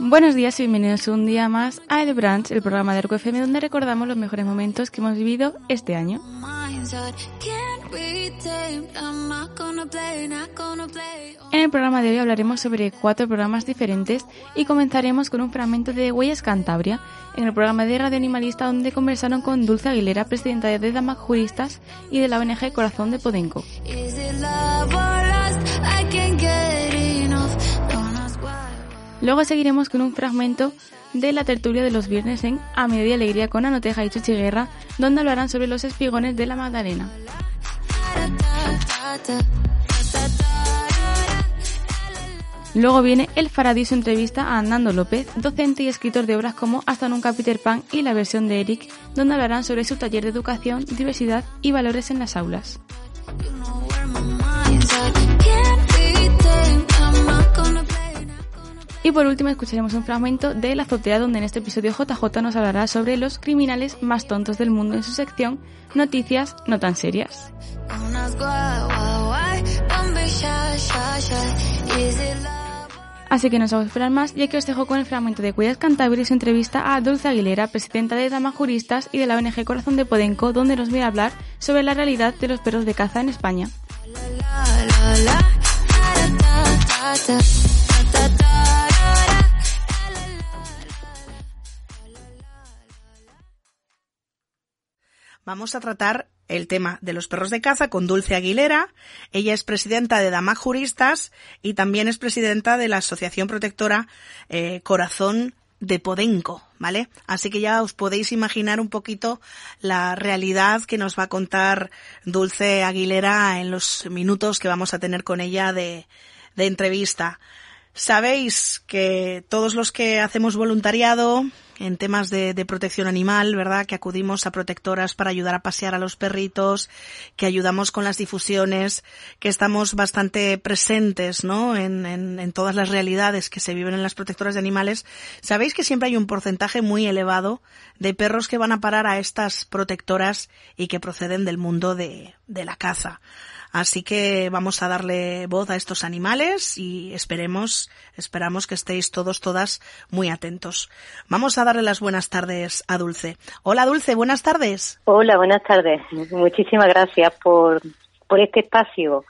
Buenos días y bienvenidos un día más a El Branch, el programa de FM donde recordamos los mejores momentos que hemos vivido este año. En el programa de hoy hablaremos sobre cuatro programas diferentes y comenzaremos con un fragmento de Huellas Cantabria, en el programa de Radio Animalista donde conversaron con Dulce Aguilera, presidenta de Damac Juristas y de la ONG Corazón de Podenco. Luego seguiremos con un fragmento de la tertulia de los viernes en A Media Alegría con Anoteja y Chuchiguerra, donde hablarán sobre los espigones de la Magdalena. Luego viene El Faradís entrevista a Andando López, docente y escritor de obras como Hasta nunca Peter Pan y la versión de Eric, donde hablarán sobre su taller de educación, diversidad y valores en las aulas. Y por último escucharemos un fragmento de La azotea donde en este episodio JJ nos hablará sobre los criminales más tontos del mundo en su sección Noticias no tan serias. Así que no os hago esperar más, ya que os dejo con el fragmento de Cuidas Cantabria y su entrevista a Dulce Aguilera, presidenta de Damas Juristas y de la ONG Corazón de Podenco, donde nos viene a hablar sobre la realidad de los perros de caza en España. Vamos a tratar el tema de los perros de caza con Dulce Aguilera. Ella es presidenta de Dama Juristas y también es presidenta de la Asociación Protectora eh, Corazón de Podenco, ¿vale? Así que ya os podéis imaginar un poquito la realidad que nos va a contar Dulce Aguilera en los minutos que vamos a tener con ella de, de entrevista. Sabéis que todos los que hacemos voluntariado en temas de, protección animal, ¿verdad? Que acudimos a protectoras para ayudar a pasear a los perritos, que ayudamos con las difusiones, que estamos bastante presentes, ¿no? En, todas las realidades que se viven en las protectoras de animales. Sabéis que siempre hay un porcentaje muy elevado de perros que van a parar a estas protectoras y que proceden del mundo de la caza. Así que vamos a darle voz a estos animales y esperemos, esperamos que estéis todos, todas muy atentos. Vamos a darle las buenas tardes a Dulce. Hola Dulce, buenas tardes. Hola, buenas tardes. Muchísimas gracias por, por este espacio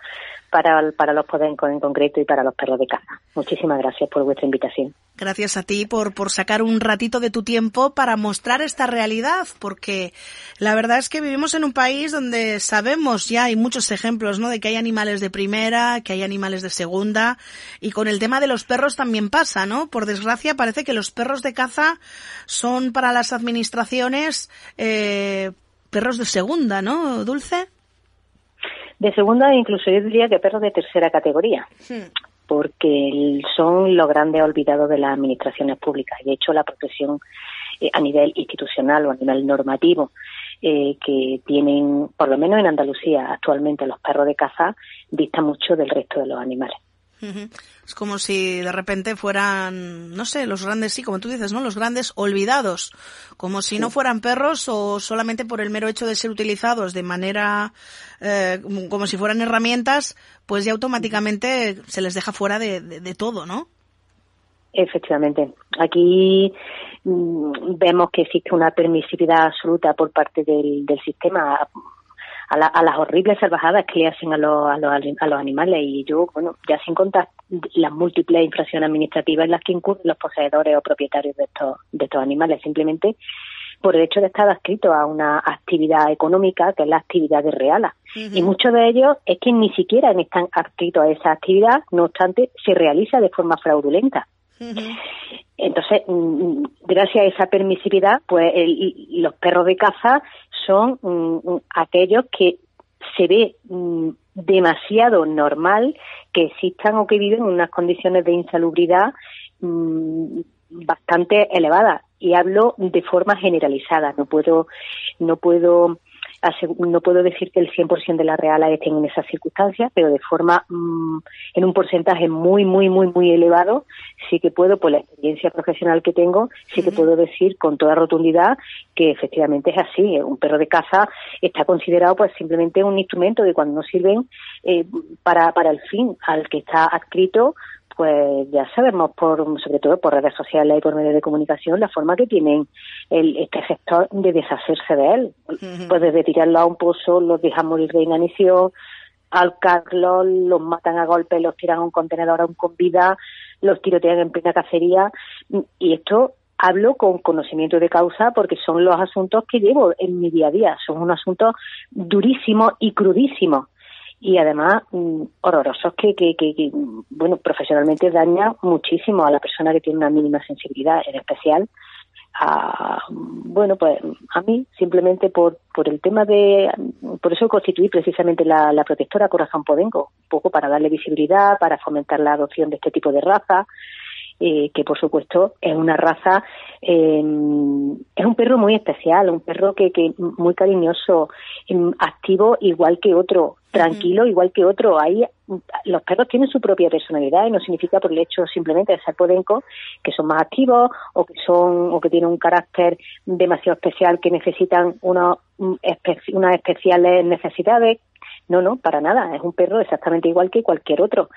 para, los podencos en concreto y para los perros de caza. Muchísimas gracias por vuestra invitación. Gracias a ti por, por sacar un ratito de tu tiempo para mostrar esta realidad, porque la verdad es que vivimos en un país donde sabemos ya, hay muchos ejemplos, ¿no? De que hay animales de primera, que hay animales de segunda, y con el tema de los perros también pasa, ¿no? Por desgracia parece que los perros de caza son para las administraciones eh, perros de segunda, ¿no, Dulce? De segunda, incluso yo diría que perros de tercera categoría. porque son los grandes olvidados de las administraciones públicas. De hecho, la protección eh, a nivel institucional o a nivel normativo eh, que tienen, por lo menos en Andalucía actualmente, los perros de caza, dista mucho del resto de los animales. Es como si de repente fueran, no sé, los grandes, sí, como tú dices, ¿no? Los grandes olvidados. Como si no fueran perros o solamente por el mero hecho de ser utilizados de manera, eh, como si fueran herramientas, pues ya automáticamente se les deja fuera de, de todo, ¿no? Efectivamente. Aquí mm, vemos que existe una permisividad absoluta por parte del, del sistema a, las horribles salvajadas que le hacen a los, a, los, a los animales. Y yo, bueno, ya sin contar las múltiples infracciones administrativas en las que incurren los poseedores o propietarios de estos, de estos animales, simplemente por el hecho de estar adscrito a una actividad económica que es la actividad de reala. Y muchos de ellos es que ni siquiera están adscritos a esa actividad, no obstante, se realiza de forma fraudulenta. Entonces, mm, gracias a esa permisividad, pues los perros de caza son mm, mm, aquellos que se ve demasiado normal que existan o que viven en unas condiciones de insalubridad bastante elevadas. Y hablo de forma generalizada no puedo no puedo no puedo decir que el 100% de las reales estén en esas circunstancias, pero de forma, mm, en un porcentaje muy, muy, muy, muy elevado, sí que puedo, por la experiencia profesional que tengo, sí que puedo decir con toda rotundidad que efectivamente es así. Un perro de caza está considerado pues simplemente un instrumento de cuando no sirven eh, para, para el fin al que está adscrito pues ya sabemos, por, sobre todo por redes sociales y por medios de comunicación, la forma que tienen el, este gestor de deshacerse de él. Pues desde tirarlo a un pozo, los dejan morir de inanición, alcarlos, los matan a golpes, los tiran a un contenedor aún con vida, los tirotean en plena cacería. Y esto hablo con conocimiento de causa porque son los asuntos que llevo en mi día a día. Son unos asuntos durísimos y crudísimos y además mm, horrorosos que, que, bueno, profesionalmente daña muchísimo a la persona que tiene una mínima sensibilidad, en especial a, bueno, pues a mí simplemente por, por el tema de, por eso constituí precisamente la, protectora Corazón Podenco, un poco para darle visibilidad, para fomentar la adopción de este tipo de raza eh, que por supuesto es una raza, eh, es un perro muy especial, un perro que, que muy cariñoso, em, activo igual que otro, tranquilo igual que otro. Ahí los perros tienen su propia personalidad y no significa por el hecho simplemente de ser podenco que son más activos o que son o que tienen un carácter demasiado especial que necesitan unos, mm, unas especiales necesidades no, no, para nada. Es un perro exactamente igual que cualquier otro.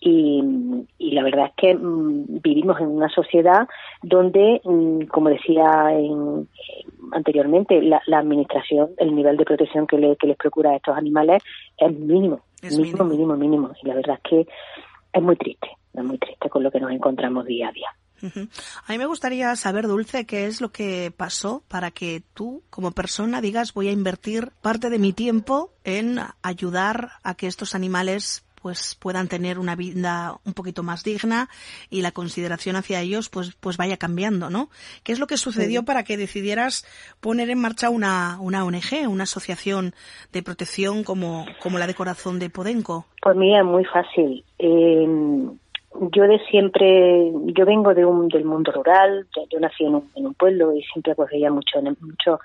Y, la verdad es que mm, vivimos en una sociedad donde, mm, como decía anteriormente, la, administración, el nivel de protección que, les procura a estos animales es mínimo, mínimo, mínimo, mínimo. Y la verdad es que es muy triste, es muy triste con lo que nos encontramos día a día. A mí me gustaría saber, Dulce, qué es lo que pasó para que tú, como persona, digas voy a invertir parte de mi tiempo en ayudar a que estos animales pues puedan tener una vida un poquito más digna y la consideración hacia ellos pues pues vaya cambiando, ¿no? ¿Qué es lo que sucedió para que decidieras poner en marcha una, una ONG, una asociación de protección como, como la de Corazón de Podenco? Por mí es muy fácil. Eh, yo de siempre, yo vengo de un, del mundo rural, yo, nací en un, en un, pueblo y siempre pues veía mucho, mucho,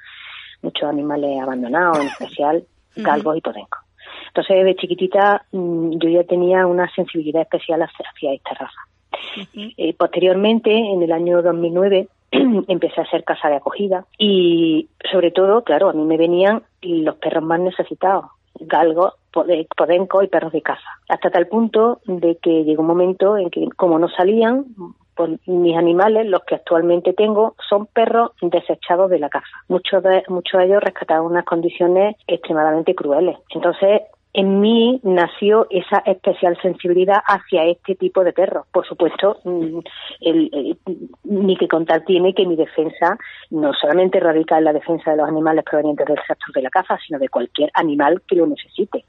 muchos animales abandonados, en especial galgos y podencos. Entonces, de chiquitita, mm, yo ya tenía una sensibilidad especial hacia, esta raza. Eh, posteriormente, en el año 2009, empecé a hacer casa de acogida y, sobre todo, claro, a mí me venían los perros más necesitados, galgos, podenco y perros de caza. Hasta tal punto de que llegó un momento en que, como no salían, pues mis animales, los que actualmente tengo, son perros desechados de la caza. Muchos de, muchos de ellos rescataron unas condiciones extremadamente crueles. Entonces, en mí nació esa especial sensibilidad hacia este tipo de perros. Por supuesto, mm, ni que contar tiene que mi defensa no solamente radica en la defensa de los animales provenientes del sector de la caza, sino de cualquier animal que lo necesite.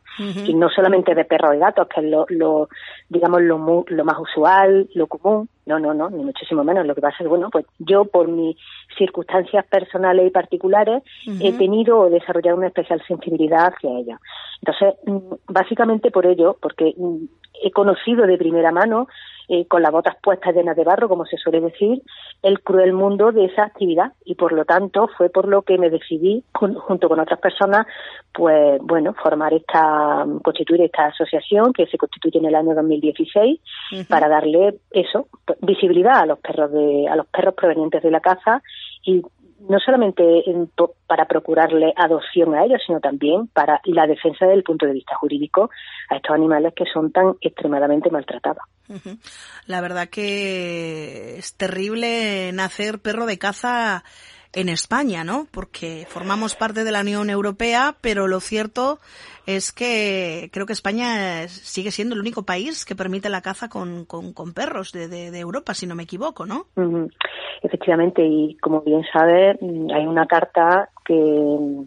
Y no solamente de perros y gatos, que es lo, digamos, lo, lo más usual, lo común. No, no, no, ni muchísimo menos. Lo que pasa es, bueno, pues yo por mis circunstancias personales y particulares he tenido o desarrollado una especial sensibilidad hacia ella. Entonces, mm, básicamente por ello, porque mm, he conocido de primera mano, eh, con las botas puestas llenas de barro, como se suele decir, el cruel mundo de esa actividad y por lo tanto fue por lo que me decidí, junto con otras personas, pues bueno, formar esta, constituir esta asociación que se constituye en el año 2016 para darle eso, visibilidad a los perros de, a los perros provenientes de la caza y no solamente para procurarle adopción a ellos, sino también para la defensa desde el punto de vista jurídico a estos animales que son tan extremadamente maltratados. La verdad que es terrible nacer perro de caza en España, ¿no? Porque formamos parte de la Unión Europea, pero lo cierto es que creo que España sigue siendo el único país que permite la caza con, con, perros de, de, Europa, si no me equivoco, ¿no? Efectivamente, y como bien sabe, hay una carta que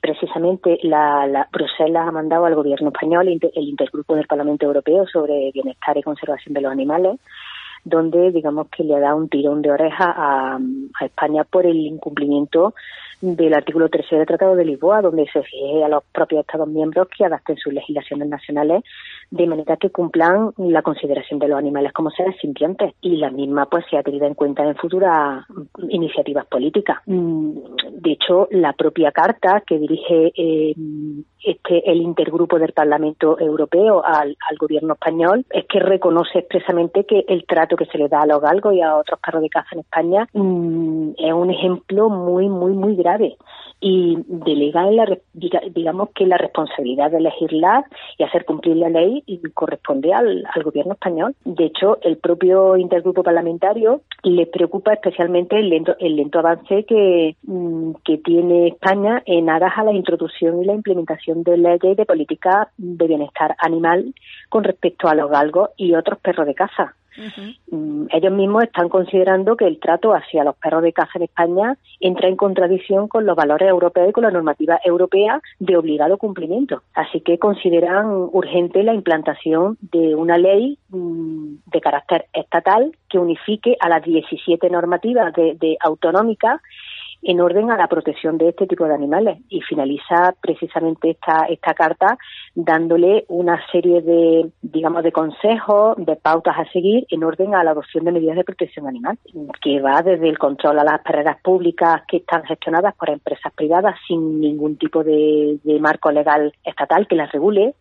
precisamente la, la, Bruselas ha mandado al gobierno español, el intergrupo del Parlamento Europeo sobre bienestar y conservación de los animales, donde digamos que le da un tirón de oreja a, España por el incumplimiento del artículo 13 del Tratado de Lisboa, donde se exige a los propios Estados miembros que adapten sus legislaciones nacionales de manera que cumplan la consideración de los animales como seres sintientes y la misma pues se ha tenido en cuenta en futuras iniciativas políticas. Mm, de hecho, la propia carta que dirige eh, este el intergrupo del Parlamento Europeo al, gobierno español es que reconoce expresamente que el trato que se le da a los galgos y a otros perros de caza en España mm, es un ejemplo muy muy muy grave y delega la, digamos que la responsabilidad de elegirla y hacer cumplir la ley corresponde al, gobierno español. De hecho, el propio intergrupo parlamentario le preocupa especialmente el lento, el lento avance que, mm, tiene España en aras a la introducción y la implementación de leyes de política de bienestar animal con respecto a los galgos y otros perros de caza. Mm, ellos mismos están considerando que el trato hacia los perros de caza en España entra en contradicción con los valores europeos y con la normativa europea de obligado cumplimiento. Así que consideran urgente la implantación de una ley mm, de carácter estatal que unifique a las 17 normativas de, de autonómicas en orden a la protección de este tipo de animales. Y finaliza precisamente esta, esta carta dándole una serie de, digamos, de consejos, de pautas a seguir en orden a la adopción de medidas de protección animal, que va desde el control a las perreras públicas que están gestionadas por empresas privadas sin ningún tipo de, marco legal estatal que las regule,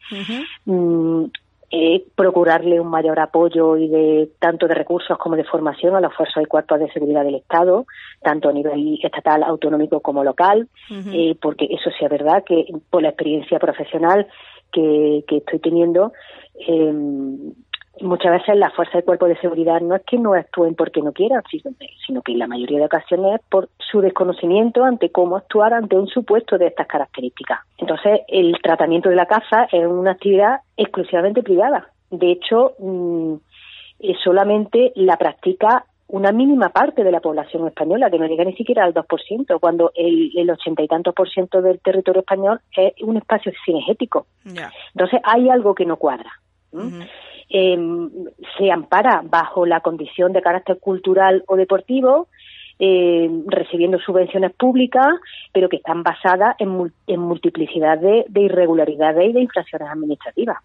eh, procurarle un mayor apoyo y de tanto de recursos como de formación a los fuerzas y cuerpos de seguridad del Estado, tanto a nivel estatal, autonómico como local, eh, porque eso sí es verdad que por la experiencia profesional que, que estoy teniendo, eh, muchas veces las fuerzas y cuerpos de seguridad no es que no actúen porque no quieran, sino que en la mayoría de ocasiones es por su desconocimiento ante cómo actuar ante un supuesto de estas características. Entonces, el tratamiento de la caza es una actividad exclusivamente privada. De hecho, mm, solamente la practica una mínima parte de la población española, que no llega ni siquiera al 2%, cuando el, ochenta y tantos por ciento del territorio español es un espacio cinegético. Entonces, hay algo que no cuadra eh, se ampara bajo la condición de carácter cultural o deportivo, eh, recibiendo subvenciones públicas, pero que están basadas en, en multiplicidad de, irregularidades y de infracciones administrativas.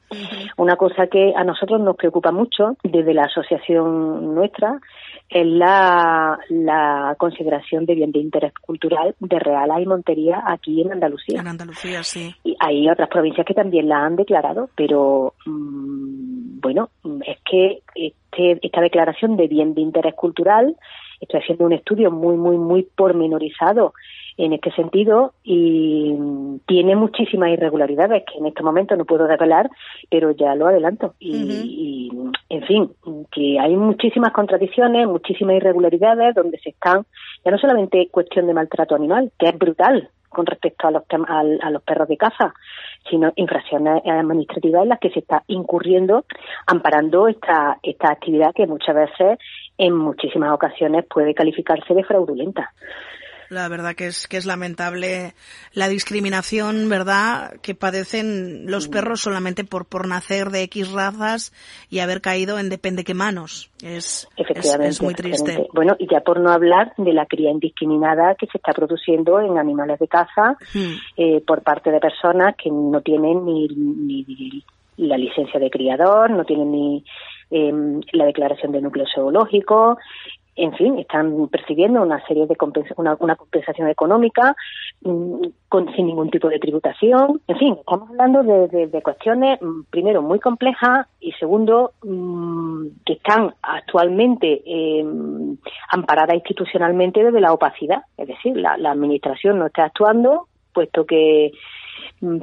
Una cosa que a nosotros nos preocupa mucho desde la asociación nuestra es la, la consideración de bien de interés cultural de Reala y Montería aquí en Andalucía. En Andalucía, sí. Y hay otras provincias que también la han declarado, pero mm, bueno, es que este, esta declaración de bien de interés cultural Estoy haciendo un estudio muy, muy, muy pormenorizado en este sentido y tiene muchísimas irregularidades que en este momento no puedo revelar, pero ya lo adelanto. Y, en fin, que hay muchísimas contradicciones, muchísimas irregularidades donde se están, ya no solamente cuestión de maltrato animal, que es brutal con respecto a los, a, los perros de caza, sino infracciones administrativas en las que se está incurriendo amparando esta, esta actividad que muchas veces en muchísimas ocasiones puede calificarse de fraudulenta. La verdad que es que es lamentable la discriminación, ¿verdad?, que padecen los perros solamente por por nacer de X razas y haber caído en depende qué manos. Es, es, muy triste. Bueno, y ya por no hablar de la cría indiscriminada que se está produciendo en animales de caza hmm. eh, por parte de personas que no tienen ni, ni la licencia de criador, no tienen ni Em, la declaración de núcleo zoológico, en fin, están percibiendo una serie de una, compensación económica mm, con, sin ningún tipo de tributación. En fin, estamos hablando de, cuestiones, mm, primero, muy complejas y segundo, mm, que están actualmente em, amparadas institucionalmente desde la opacidad. Es decir, la administración no está actuando, puesto que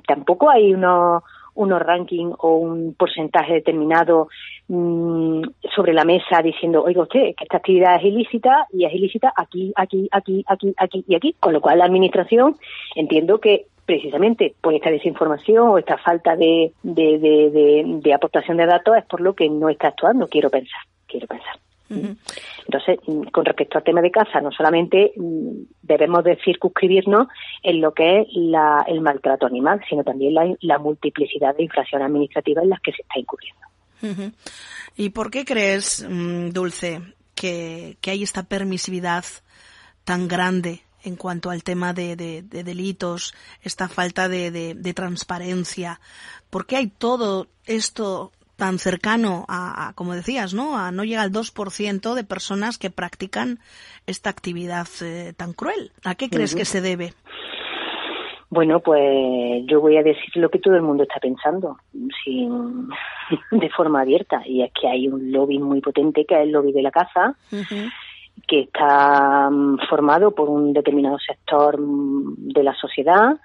tampoco hay unos unos rankings o un porcentaje determinado mm, sobre la mesa diciendo, oiga usted, que esta actividad es ilícita y es ilícita aquí, aquí, aquí, aquí, aquí y aquí. Con lo cual la Administración entiendo que precisamente por esta desinformación o esta falta de, de, de, de aportación de datos es por lo que no está actuando, quiero pensar, quiero pensar. Entonces, mm, con respecto al tema de caza, no solamente mm, debemos de circunscribirnos en lo que es el maltrato animal, sino también la, multiplicidad de infracciones administrativas en las que se está incurriendo. ¿Y por qué crees, mm, Dulce, que, hay esta permisividad tan grande en cuanto al tema de, delitos, esta falta de, transparencia? ¿Por qué hay todo esto tan cercano a, como decías, ¿no? A no llega al 2% de personas que practican esta actividad eh, tan cruel. ¿A qué crees que se debe? Bueno, pues yo voy a decir lo que todo el mundo está pensando, sin, de forma abierta, y es que hay un lobby muy potente que es el lobby de la caza, que está mm, formado por un determinado sector mm, de la sociedad,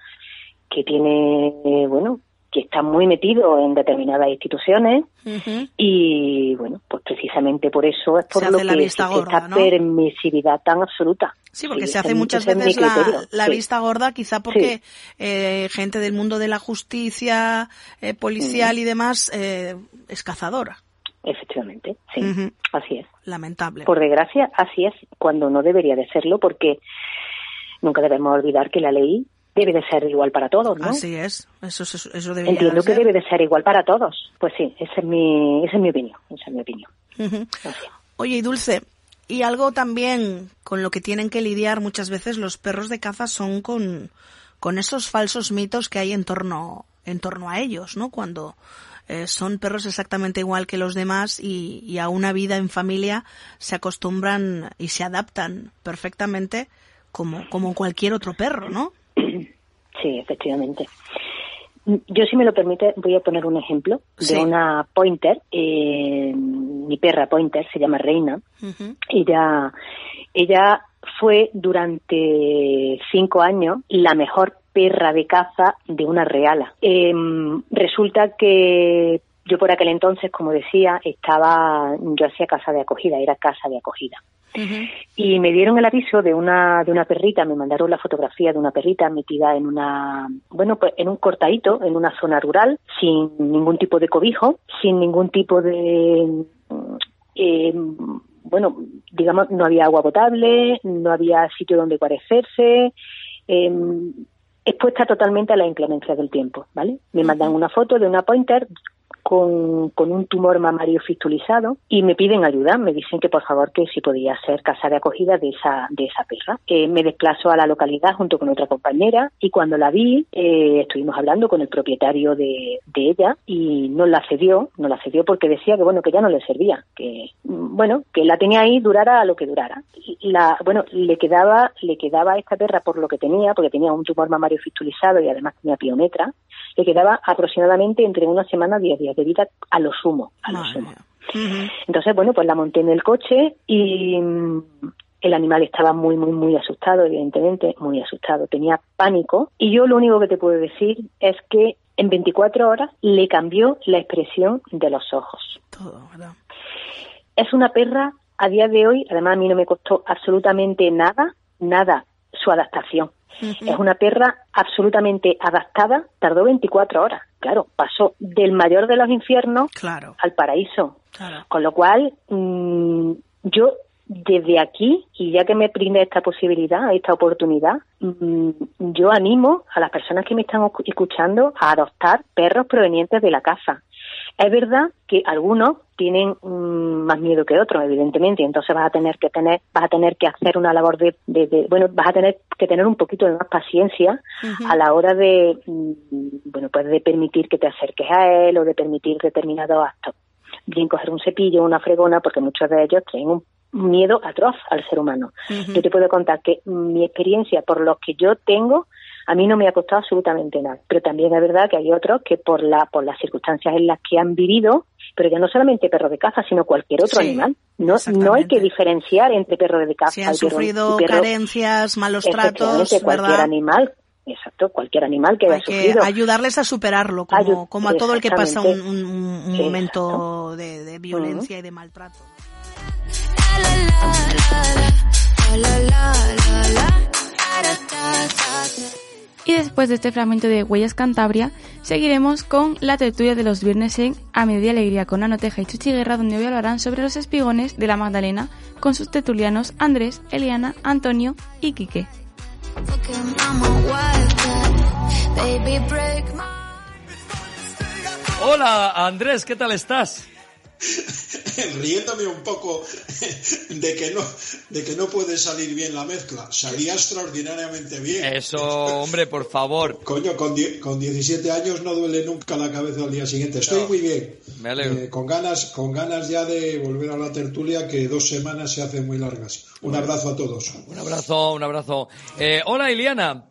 que tiene, bueno, que está muy metido en determinadas instituciones y bueno, pues precisamente por eso es por lo que existe esta permisividad tan absoluta. Sí, porque se hace muchas veces la, vista gorda, quizá porque eh, gente del mundo de la justicia, eh, policial y demás eh, es cazadora. Efectivamente, sí, así es. Lamentable. Por desgracia, así es, cuando no debería de serlo, porque nunca debemos olvidar que la ley debe de ser igual para todos, ¿no? Así es, eso, eso, debería Entiendo que debe de ser igual para todos. Pues sí, esa es mi, esa es mi opinión, esa es mi opinión. Oye, y Dulce, y algo también con lo que tienen que lidiar muchas veces los perros de caza son con, con esos falsos mitos que hay en torno, en torno a ellos, ¿no? Cuando eh, son perros exactamente igual que los demás y, y a una vida en familia se acostumbran y se adaptan perfectamente como, como cualquier otro perro, ¿no? Sí, efectivamente. Yo, si me lo permite, voy a poner un ejemplo de una pointer. Eh, mi perra pointer se llama Reina. Ella, ella fue durante cinco años la mejor perra de caza de una reala. Em, resulta que yo por aquel entonces, como decía, estaba, yo hacía casa de acogida, era casa de acogida. Y me dieron el aviso de una, de una perrita, me mandaron la fotografía de una perrita metida en una, bueno, pues en un cortadito, en una zona rural, sin ningún tipo de cobijo, sin ningún tipo de, eh, bueno, digamos, no había agua potable, no había sitio donde guarecerse, eh, expuesta totalmente a la inclemencia del tiempo, ¿vale? Me mandan una foto de una pointer con, con, un tumor mamario fistulizado y me piden ayuda, me dicen que por favor que si podía ser casa de acogida de esa, de esa perra. Eh, me desplazo a la localidad junto con otra compañera y cuando la vi eh, estuvimos hablando con el propietario de, ella y no la cedió, no la cedió porque decía que bueno que ya no le servía, que bueno que la tenía ahí durara lo que durara. La, bueno le quedaba le quedaba a esta perra por lo que tenía porque tenía un tumor mamario fistulizado y además tenía piometra, le quedaba aproximadamente entre una semana y diez días de vida a lo sumo, a lo sumo. Entonces, bueno, pues la monté en el coche y mm, el animal estaba muy, muy, muy asustado, evidentemente, muy asustado, tenía pánico y yo lo único que te puedo decir es que en 24 horas le cambió la expresión de los ojos. Todo, ¿verdad? Es una perra, a día de hoy, además a mí no me costó absolutamente nada, nada su adaptación. Es una perra absolutamente adaptada, tardó 24 horas. Claro, pasó del mayor de los infiernos al paraíso. Con lo cual, mm, yo desde aquí, y ya que me brinde esta posibilidad, esta oportunidad, mm, yo animo a las personas que me están escuchando a adoptar perros provenientes de la casa. Es verdad que algunos tienen mm, más miedo que otros, evidentemente, y entonces vas a tener que tener, vas a tener que hacer una labor de, bueno, vas a tener que tener un poquito de más paciencia a la hora de, mm, bueno, pues de permitir que te acerques a él o de permitir determinados actos. Bien coger un cepillo, una fregona, porque muchos de ellos tienen un miedo atroz al ser humano. Yo te puedo contar que mi experiencia, por lo que yo tengo, a mí no me ha costado absolutamente nada. Pero también es verdad que hay otros que por, la, por las circunstancias en las que han vivido, pero ya no solamente perro de caza, sino cualquier otro animal. No, no hay que diferenciar entre perro de caza si han sufrido carencias, malos tratos, cualquier animal Exacto, cualquier animal que haya sufrido. ayudarles a superarlo, como, como a todo el que pasa un, momento de, violencia y de maltrato. Y después de este fragmento de Huellas Cantabria, seguiremos con la tertulia de los viernes en A Media Alegría con Anoteja y Chuchiguerra, donde hoy hablarán sobre los espigones de la Magdalena con sus tertulianos Andrés, Eliana, Antonio y Quique. Hola Andrés, ¿qué tal estás? riéndome un poco de que no de que no puede salir bien la mezcla. Salía extraordinariamente bien. Eso, hombre, por favor. Coño, con, con 17 años no duele nunca la cabeza al día siguiente. Estoy muy bien. Me alegro. Eh, con ganas con ganas ya de volver a la tertulia que dos semanas se hacen muy largas. Un abrazo a todos. Un abrazo, un abrazo. Eh, hola, Iliana.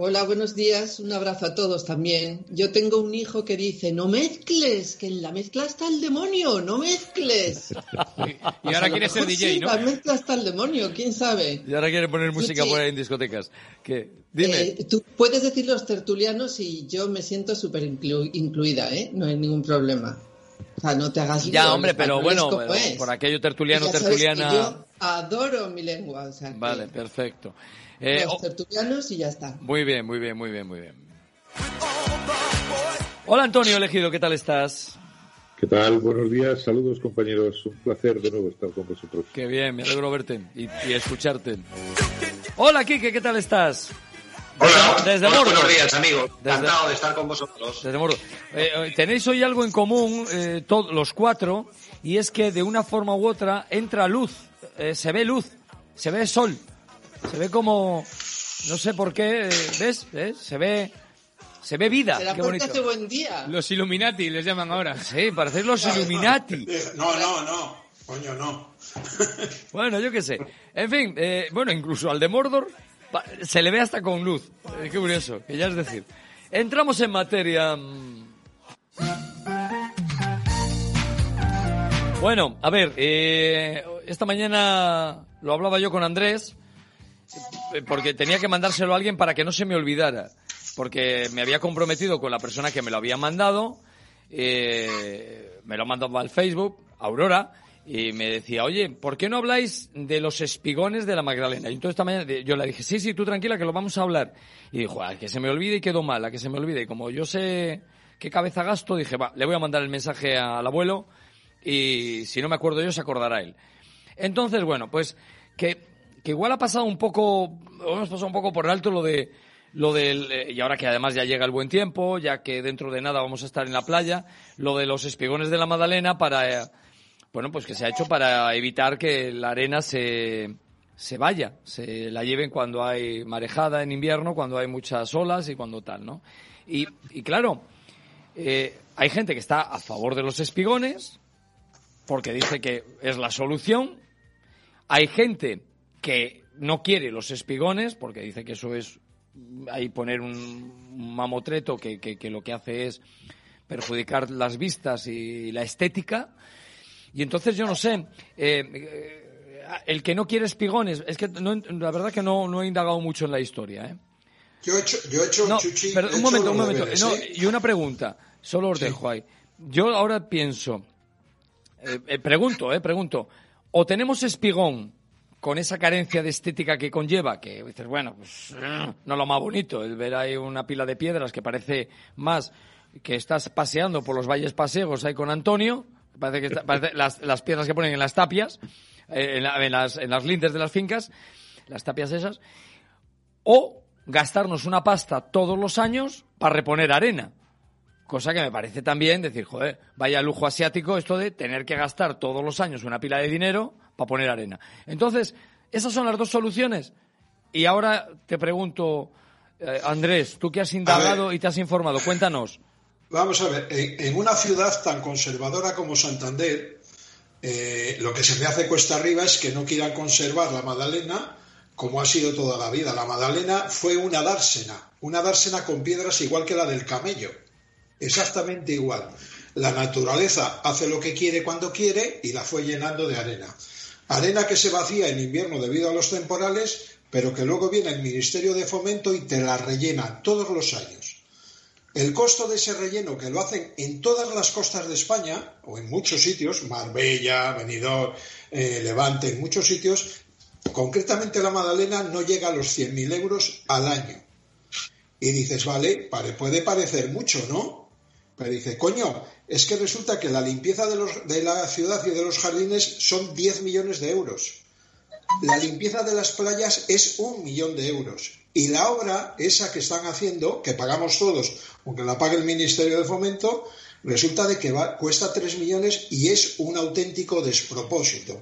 Hola, buenos días. Un abrazo a todos también. Yo tengo un hijo que dice, no mezcles, que en la mezcla está el demonio, no mezcles. y, ahora quiere ser DJ, ¿no? La mezcla está el demonio, quién sabe. Y ahora quiere poner música por ahí en discotecas. ¿Qué? Dime. Eh, tú puedes decir los tertulianos y yo me siento súper incluida, ¿eh? No hay ningún problema. O sea, no te hagas Ya, hombre, pero bueno, por aquello tertuliano, tertuliana. yo adoro mi lengua. vale, perfecto. Eh, los tertulianos y ya está. Muy bien, muy bien, muy bien, muy bien. Hola Antonio Elegido, ¿qué tal estás? ¿Qué tal? Buenos días, saludos compañeros. Un placer de nuevo estar con vosotros. Qué bien, me alegro verte y, escucharte. Hola Kike, ¿qué tal estás? Hola, desde buenos días amigos. Encantado de estar con vosotros. Desde Mordo. Eh, eh, tenéis hoy algo en común, eh, todos los cuatro, y es que de una forma u otra entra luz, se ve luz, se ve sol. Se ve como, no sé por qué, ¿ves? Se ve, se ve vida. Qué bonito. Hace buen día. Los Illuminati les llaman ahora. Sí, parecen los Illuminati. No, no, no. Coño, no. bueno, yo qué sé. En fin, eh, bueno, incluso al de Mordor se le ve hasta con luz. Eh, qué curioso, que ya es decir. Entramos en materia. Bueno, a ver, eh, esta mañana lo hablaba yo con Andrés porque tenía que mandárselo a alguien para que no se me olvidara, porque me había comprometido con la persona que me lo había mandado, eh, me lo mandado al Facebook, Aurora, y me decía, oye, ¿por qué no habláis de los espigones de la Magdalena? Y entonces esta mañana yo le dije, sí, sí, tú tranquila, que lo vamos a hablar. Y dijo, a que se me olvide y quedó mal, a que se me olvide. Y como yo sé qué cabeza gasto, dije, va, le voy a mandar el mensaje al abuelo y si no me acuerdo yo, se acordará él. Entonces, bueno, pues que que igual ha pasado un poco, hemos pasado un poco por alto lo de lo del eh, y ahora que además ya llega el buen tiempo, ya que dentro de nada vamos a estar en la playa, lo de los espigones de la Madalena para eh, bueno, pues que se ha hecho para evitar que la arena se se vaya, se la lleven cuando hay marejada en invierno, cuando hay muchas olas y cuando tal, ¿no? Y, y claro, eh, hay gente que está a favor de los espigones porque dice que es la solución. Hay gente que no quiere los espigones, porque dice que eso es ahí poner un, mamotreto que, que, lo que hace es perjudicar las vistas y la estética. Y entonces yo no sé, eh, el que no quiere espigones, es que la verdad que no, no he indagado mucho en la historia. ¿eh? Yo he hecho, yo he hecho un un momento, un momento. y una pregunta, solo os dejo ahí. Yo ahora pienso, eh, pregunto, eh, pregunto, o tenemos espigón con esa carencia de estética que conlleva, que dices, bueno, pues no lo más bonito, el ver ahí una pila de piedras que parece más que estás paseando por los valles paseos ahí con Antonio, parece que parece las, las, piedras que ponen en las tapias, eh, en, las, en las lindes de las fincas, las tapias esas, o gastarnos una pasta todos los años para reponer arena. Cosa que me parece también decir, joder, vaya lujo asiático esto de tener que gastar todos los años una pila de dinero para poner arena. Entonces, esas son las dos soluciones. Y ahora te pregunto, eh, Andrés, tú que has indagado y te has informado, cuéntanos. Vamos a ver, en, una ciudad tan conservadora como Santander, eh, lo que se me hace cuesta arriba es que no quieran conservar la Madalena como ha sido toda la vida. La Madalena fue una dársena, una dársena con piedras igual que la del camello, exactamente igual. La naturaleza hace lo que quiere cuando quiere y la fue llenando de arena. Arena que se vacía en invierno debido a los temporales, pero que luego viene el Ministerio de Fomento y te la rellena todos los años. El costo de ese relleno, que lo hacen en todas las costas de España, o en muchos sitios, Marbella, Benidorm, eh, Levante, en muchos sitios, concretamente la Madalena no llega a los 100.000 euros al año. Y dices, vale, puede parecer mucho, ¿no? Pero dice, coño, es que resulta que la limpieza de, los, de la ciudad y de los jardines son 10 millones de euros. La limpieza de las playas es un millón de euros. Y la obra, esa que están haciendo, que pagamos todos, aunque la pague el Ministerio de Fomento, Resulta de que cuesta 3 millones y es un auténtico despropósito.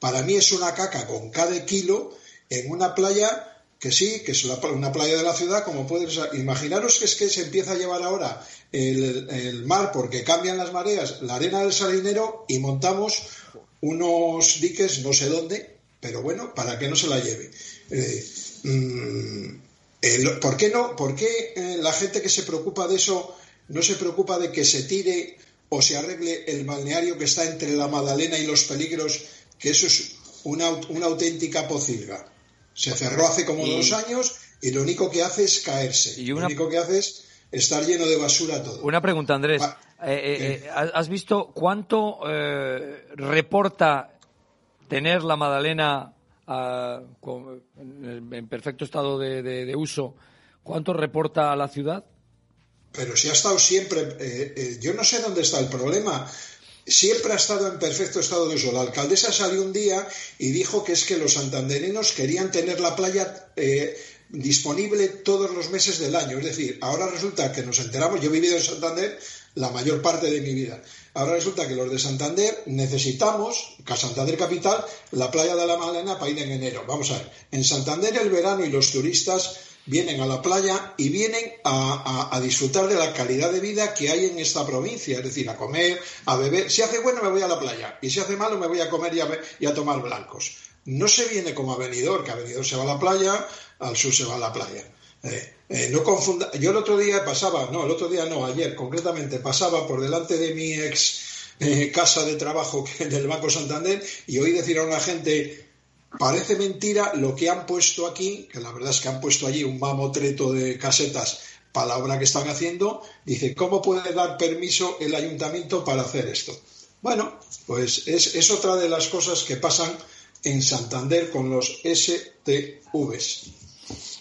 Para mí es una caca con cada kilo en una playa que sí, que es una playa de la ciudad, como puedes imaginaros que es que se empieza a llevar ahora el, mar porque cambian las mareas, la arena del salinero y montamos unos diques no sé dónde, pero bueno, para que no se la lleve. Eh, mm, ¿Por qué no? ¿Por qué eh, la gente que se preocupa de eso no se preocupa de que se tire o se arregle el balneario que está entre la Madalena y los peligros, que eso es una, una auténtica pocilga? Se cerró hace como dos años y lo único que hace es caerse. Lo único que hace es estar lleno de basura todo. Una pregunta, Andrés. Eh, eh, eh, ¿Has visto cuánto reporta tener la Madalena ah, en, perfecto estado de, uso? ¿Cuánto reporta a la ciudad? Pero si ha estado siempre. yo no sé dónde está el problema siempre ha estado en perfecto estado de uso. La alcaldesa salió un día y dijo que es que los santanderinos querían tener la playa eh, disponible todos los meses del año. Es decir, ahora resulta que nos enteramos, yo he vivido en Santander la mayor parte de mi vida. Ahora resulta que los de Santander necesitamos, Santander Capital, la playa de la Magdalena para ir en enero. Vamos a ver, en Santander el verano y los turistas vienen a la playa y vienen a, disfrutar de la calidad de vida que hay en esta provincia, es decir, a comer, a beber. Si hace bueno me voy a la playa y si hace malo me voy a comer y a, tomar blancos. No se viene como a Benidorm, que a Benidorm se va a la playa, al sur se va a la playa. Eh, eh, no confunda. Yo el otro día pasaba, no, el otro día no, ayer concretamente pasaba por delante de mi ex eh, casa de trabajo del Banco Santander y oí decir a una gente Parece mentira lo que han puesto aquí, que la verdad es que han puesto allí un mamotreto de casetas para la obra que están haciendo. Dice, ¿cómo puede dar permiso el ayuntamiento para hacer esto? Bueno, pues es, otra de las cosas que pasan en Santander con los STVs.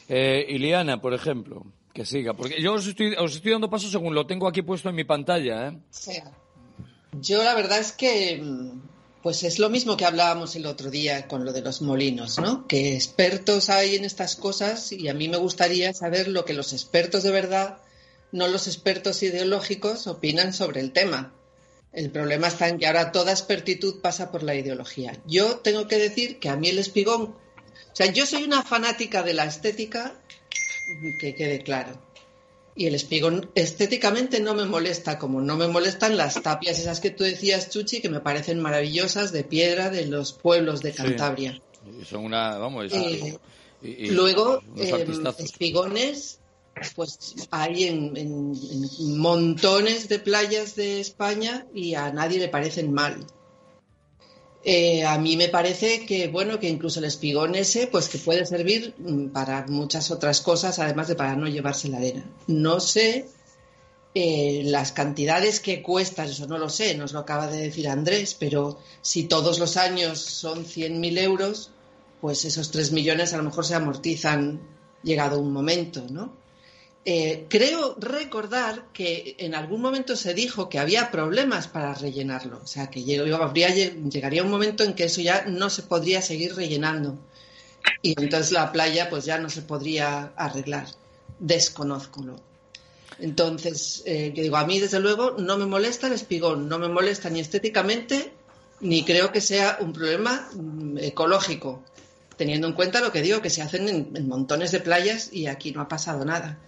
Eh, Iliana, por ejemplo, que siga, porque yo os estoy, dando paso según lo tengo aquí puesto en mi pantalla. ¿eh? Yo la verdad es que mm, pues es lo mismo que hablábamos el otro día con lo de los molinos, ¿no? Que expertos hay en estas cosas y a mí me gustaría saber lo que los expertos de verdad, no los expertos ideológicos, opinan sobre el tema. El problema está en que ahora toda expertitud pasa por la ideología. Yo tengo que decir que a mí el espigón, o sea, yo soy una fanática de la estética, que quede claro y el espigón estéticamente no me molesta, como no me molestan las tapias esas que tú decías, Chuchi, que me parecen maravillosas de piedra de los pueblos de Cantabria. Son una, vamos, eh, luego, em, espigones, pues hay en, montones de playas de España y a nadie le parecen mal. Eh, a mí me parece que, bueno, que incluso el espigón ese, pues que puede servir mm, para muchas otras cosas, además de para no llevarse la arena. No sé eh, las cantidades que cuestan, eso no lo sé, nos lo acaba de decir Andrés, pero si todos los años son 100.000 euros, pues esos 3 millones a lo mejor se amortizan llegado un momento, ¿no? Eh, creo recordar que en algún momento se dijo que había problemas para rellenarlo, o sea, que llegaría un momento en que eso ya no se podría seguir rellenando y entonces la playa pues ya no se podría arreglar. Desconozco. Entonces, eh, digo, a mí desde luego no me molesta el espigón, no me molesta ni estéticamente, ni creo que sea un problema mm, ecológico, teniendo en cuenta lo que digo, que se hacen en montones de playas y aquí no ha pasado nada.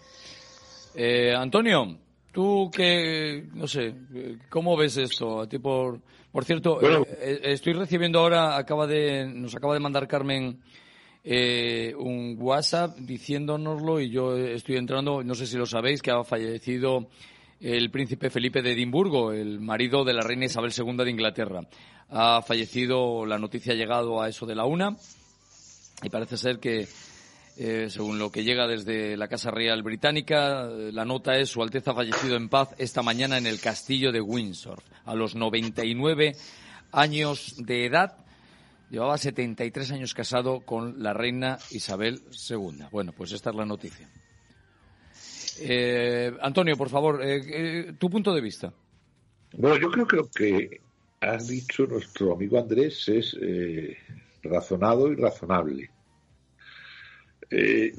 Eh, Antonio, tú que, no sé, ¿cómo ves esto? A ti por, por cierto, eh, eh, estoy recibiendo ahora, acaba de, nos acaba de mandar Carmen eh, un WhatsApp diciéndonoslo y yo estoy entrando, no sé si lo sabéis, que ha fallecido el príncipe Felipe de Edimburgo, el marido de la reina Isabel II de Inglaterra. Ha fallecido, la noticia ha llegado a eso de la una y parece ser que eh, según lo que llega desde la Casa Real Británica, eh, la nota es Su Alteza ha fallecido en paz esta mañana en el castillo de Windsor, a los 99 años de edad. Llevaba 73 años casado con la reina Isabel II. Bueno, pues esta es la noticia. Eh, Antonio, por favor, tu punto de vista. Bueno, yo creo que lo que ha dicho nuestro amigo Andrés es razonado y razonable. Eh,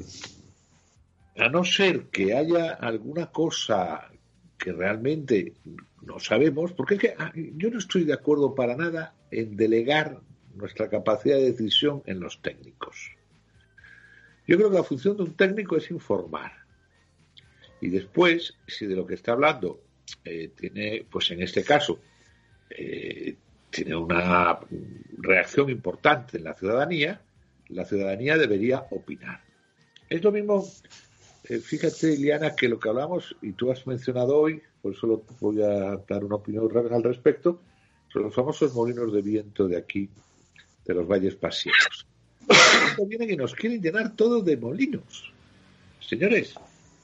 a no ser que haya alguna cosa que realmente no sabemos, porque es que ah, yo no estoy de acuerdo para nada en delegar nuestra capacidad de decisión en los técnicos. Yo creo que la función de un técnico es informar. Y después, si de lo que está hablando eh, tiene, pues en este caso, eh, tiene una reacción importante en la ciudadanía, la ciudadanía debería opinar. Es lo mismo, eh, fíjate, Iliana, que lo que hablamos, y tú has mencionado hoy, por eso voy a dar una opinión al respecto, son los famosos molinos de viento de aquí, de los valles pasiegos. Vienen y nos quieren llenar todo de molinos. Señores,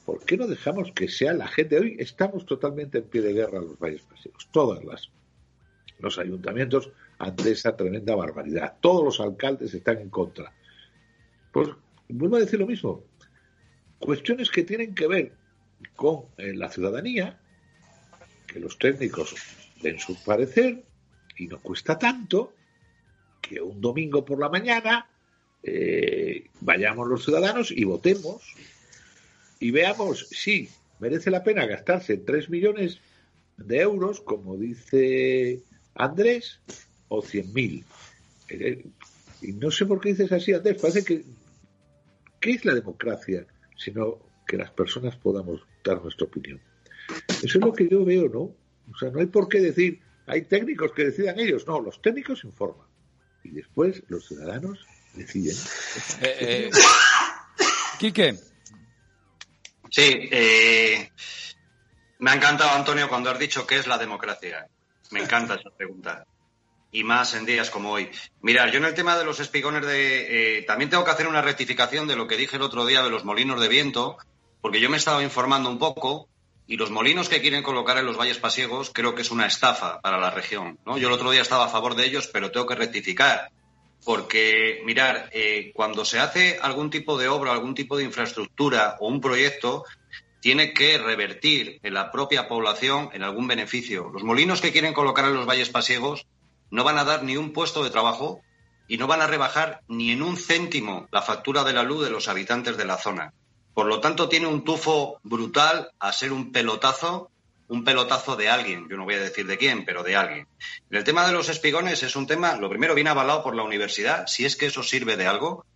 ¿por qué no dejamos que sea la gente? Hoy estamos totalmente en pie de guerra los valles pasiegos, todas las los ayuntamientos ante esa tremenda barbaridad. Todos los alcaldes están en contra. Pues vuelvo a decir lo mismo. Cuestiones que tienen que ver con eh, la ciudadanía, que los técnicos den su parecer y no cuesta tanto que un domingo por la mañana eh, vayamos los ciudadanos y votemos y veamos si merece la pena gastarse 3 millones de euros, como dice Andrés, o 100.000. Eh, y no sé por qué dices así, Andrés. Parece que. ¿Qué es la democracia? Sino que las personas podamos dar nuestra opinión. Eso es lo que yo veo, ¿no? O sea, no hay por qué decir, hay técnicos que decidan ellos. No, los técnicos informan. Y después los ciudadanos deciden. Eh, eh, Quique. Sí, eh, me ha encantado, Antonio, cuando has dicho qué es la democracia. Me encanta esa pregunta. Y más en días como hoy. Mirar, yo en el tema de los espigones de... Eh, también tengo que hacer una rectificación de lo que dije el otro día de los molinos de viento, porque yo me he estado informando un poco y los molinos que quieren colocar en los valles pasiegos creo que es una estafa para la región. ¿no? Yo el otro día estaba a favor de ellos, pero tengo que rectificar. Porque, mirar, eh, cuando se hace algún tipo de obra, algún tipo de infraestructura o un proyecto, tiene que revertir en la propia población en algún beneficio. Los molinos que quieren colocar en los valles pasiegos no van a dar ni un puesto de trabajo y no van a rebajar ni en un céntimo la factura de la luz de los habitantes de la zona. Por lo tanto, tiene un tufo brutal a ser un pelotazo, un pelotazo de alguien. Yo no voy a decir de quién, pero de alguien. En el tema de los espigones es un tema, lo primero, viene avalado por la universidad, si es que eso sirve de algo.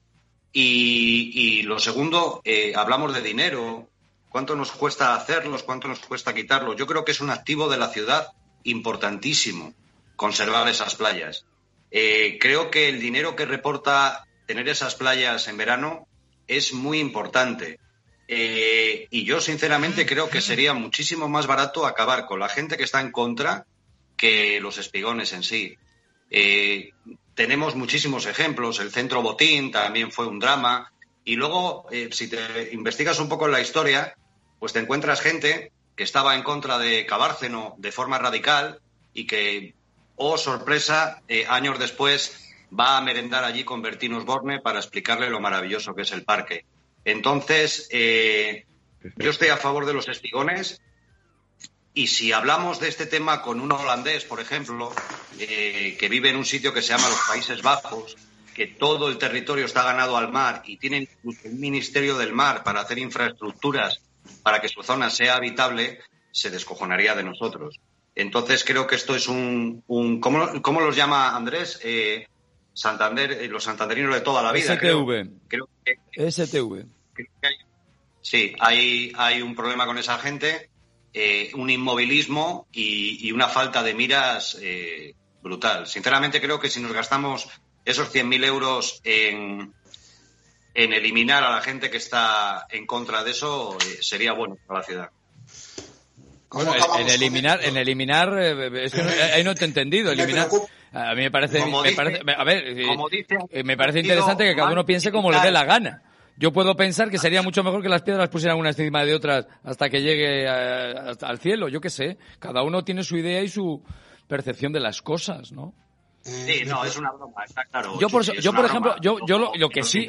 Y, lo segundo, eh, hablamos de dinero, cuánto nos cuesta hacerlos, cuánto nos cuesta quitarlos. Yo creo que es un activo de la ciudad importantísimo conservar esas playas. Eh, creo que el dinero que reporta tener esas playas en verano es muy importante. Eh, y yo sinceramente creo que sería muchísimo más barato acabar con la gente que está en contra que los espigones en sí. Eh, tenemos muchísimos ejemplos. El centro Botín también fue un drama. Y luego, si te investigas un poco en la historia, pues te encuentras gente que estaba en contra de Cabárceno de forma radical y que, oh sorpresa, eh, años después va a merendar allí con Bertín Osborne para explicarle lo maravilloso que es el parque. Entonces, eh, yo estoy a favor de los espigones y si hablamos de este tema con un holandés, por ejemplo, que vive en un sitio que se llama los Países Bajos, que todo el territorio está ganado al mar y tienen un ministerio del mar para hacer infraestructuras para que su zona sea habitable, se descojonaría de nosotros. Entonces creo que esto es un... ¿cómo, los llama Andrés? Eh, Santander, eh, los santanderinos de toda la vida. STV. Creo, STV. sí, hay, hay un problema con esa gente, eh, un inmovilismo y, una falta de miras brutal. Sinceramente creo que si nos gastamos esos 100.000 euros en, en eliminar a la gente que está en contra de eso sería bueno para la ciudad. En eliminar, en eliminar, eh, es que ahí no te he entendido. Eliminar, a mí me parece, me parece a ver, eh, me parece interesante que cada uno piense como le dé la gana. Yo puedo pensar que sería mucho mejor que las piedras pusieran unas encima de otras hasta que llegue al cielo. Yo qué sé. Cada uno tiene su idea y su percepción de las cosas, ¿no? Sí, no, es una broma, está claro. Yo por, yo, por ejemplo, yo, yo lo, que sí,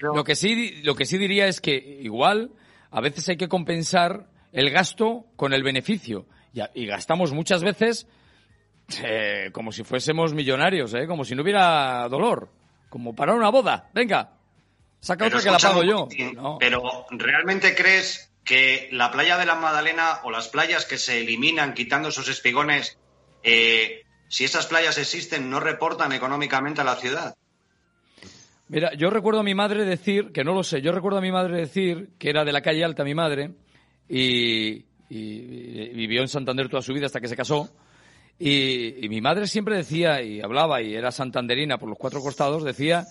lo que sí, lo que sí diría es que igual a veces hay que compensar el gasto con el beneficio y, y gastamos muchas veces eh, como si fuésemos millonarios, ¿eh? como si no hubiera dolor, como para una boda. Venga, saca otra que la pago yo. Pero realmente crees que la playa de la Madalena o las playas que se eliminan quitando esos espigones, eh, si esas playas existen, no reportan económicamente a la ciudad? Mira, yo recuerdo a mi madre decir, que no lo sé, yo recuerdo a mi madre decir, que era de la calle Alta mi madre, y, vivió en Santander toda su vida hasta que se casó, y, mi madre siempre decía, y hablaba, y era santanderina por los cuatro costados, decía,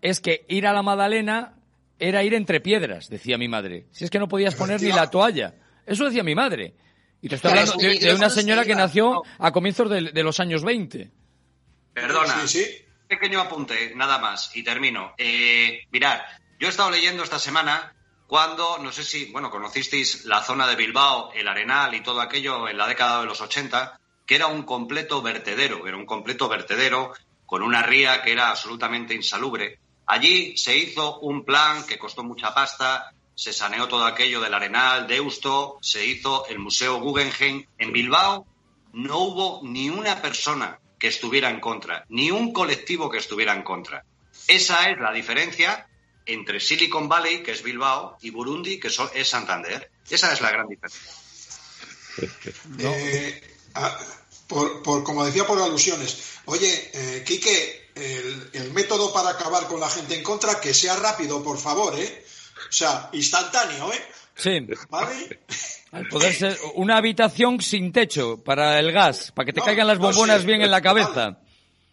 es que ir a la Madalena era ir entre piedras, decía mi madre. Si es que no podías poner ni la toalla. Eso decía mi madre. Y te estoy hablando de, una señora que nació a comienzos de, los años 20. Perdona. Sí, sí pequeño apunte, nada más, y termino. Eh, mirad, yo he estado leyendo esta semana cuando, no sé si, bueno, conocisteis la zona de Bilbao, el Arenal y todo aquello en la década de los 80, que era un completo vertedero, era un completo vertedero con una ría que era absolutamente insalubre. Allí se hizo un plan que costó mucha pasta, se saneó todo aquello del Arenal, Deusto, se hizo el Museo Guggenheim. En Bilbao no hubo ni una persona que estuviera en contra, ni un colectivo que estuviera en contra. Esa es la diferencia entre Silicon Valley, que es Bilbao, y Burundi, que es Santander. Esa es la gran diferencia. Eh, ah, por, como decía, por alusiones. Oye, eh, Quique, el, el, método para acabar con la gente en contra, que sea rápido, por favor, ¿eh? O sea, instantáneo, ¿eh? Sí. ¿Vale? Al poder ser una habitación sin techo para el gas, para que te caigan las bombonas bien en la cabeza.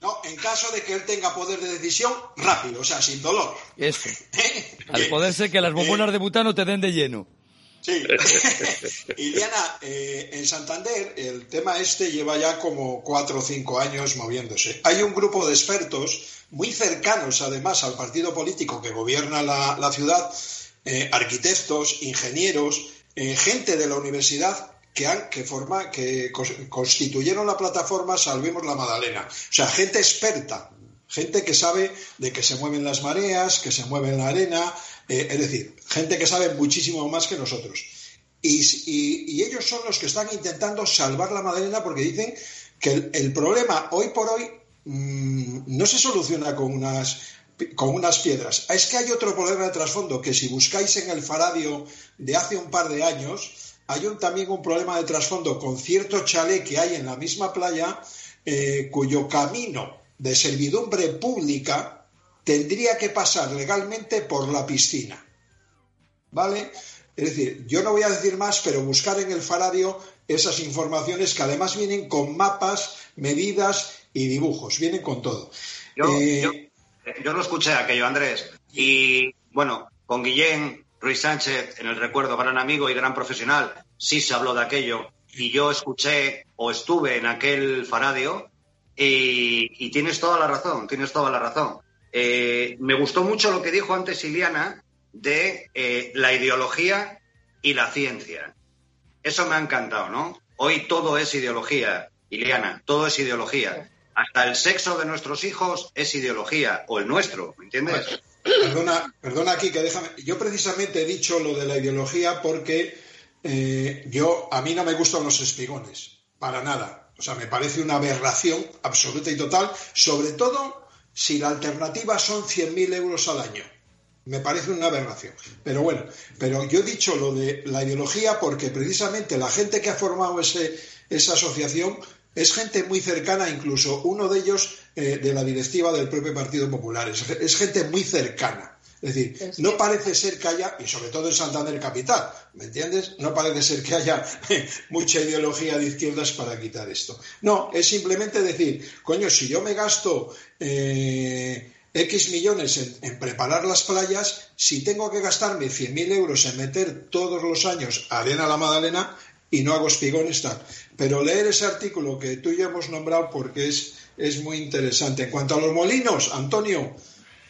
No, en caso de que él tenga poder de decisión, rápido, o sea, sin dolor. Eso. Al poder ser que las bombonas de butano te den de lleno. Sí. y Diana, eh, en Santander el tema este lleva ya como cuatro o cinco años moviéndose. Hay un grupo de expertos muy cercanos, además, al partido político que gobierna la, ciudad, eh, arquitectos, ingenieros, eh, gente de la universidad que, han, que, que constituyeron la plataforma Salvemos la Madalena. O sea, gente experta, gente que sabe de que se mueven las mareas, que se mueve la arena, eh, es decir, gente que sabe muchísimo más que nosotros. Y, ellos son los que están intentando salvar la Madalena porque dicen que el, problema hoy por hoy mm, no se soluciona con unas con unas piedras. Es que hay otro problema de trasfondo, que si buscáis en el Faradio de hace un par de años, hay un, también un problema de trasfondo con cierto chalet que hay en la misma playa, eh, cuyo camino de servidumbre pública tendría que pasar legalmente por la piscina. ¿Vale? Es decir, yo no voy a decir más, pero buscar en el Faradio esas informaciones que además vienen con mapas, medidas y dibujos, vienen con todo. Eh, yo lo escuché aquello, Andrés. Y bueno, con Guillén, Ruiz Sánchez, en el recuerdo, gran amigo y gran profesional, sí se habló de aquello. Y yo escuché o estuve en aquel faradio y, tienes toda la razón, tienes toda la razón. Eh, me gustó mucho lo que dijo antes Iliana de eh, la ideología y la ciencia. Eso me ha encantado, ¿no? Hoy todo es ideología, Iliana, todo es ideología hasta el sexo de nuestros hijos es ideología, o el nuestro, ¿me entiendes? Perdona, perdona aquí que déjame. Yo precisamente he dicho lo de la ideología porque eh, yo a mí no me gustan los espigones, para nada. O sea, me parece una aberración absoluta y total, sobre todo si la alternativa son 100.000 euros al año. Me parece una aberración. Pero bueno, pero yo he dicho lo de la ideología porque precisamente la gente que ha formado ese, esa asociación es gente muy cercana, incluso uno de ellos eh, de la directiva del propio Partido Popular. Es, gente muy cercana. Es decir, no parece ser que haya, y sobre todo en Santander Capital, ¿me entiendes? No parece ser que haya mucha ideología de izquierdas para quitar esto. No, es simplemente decir, coño, si yo me gasto eh, X millones en, en, preparar las playas, si tengo que gastarme 100.000 euros en meter todos los años arena a la Madalena, y no hago espigones tal. Pero leer ese artículo que tú y yo hemos nombrado porque es, es muy interesante. En cuanto a los molinos, Antonio,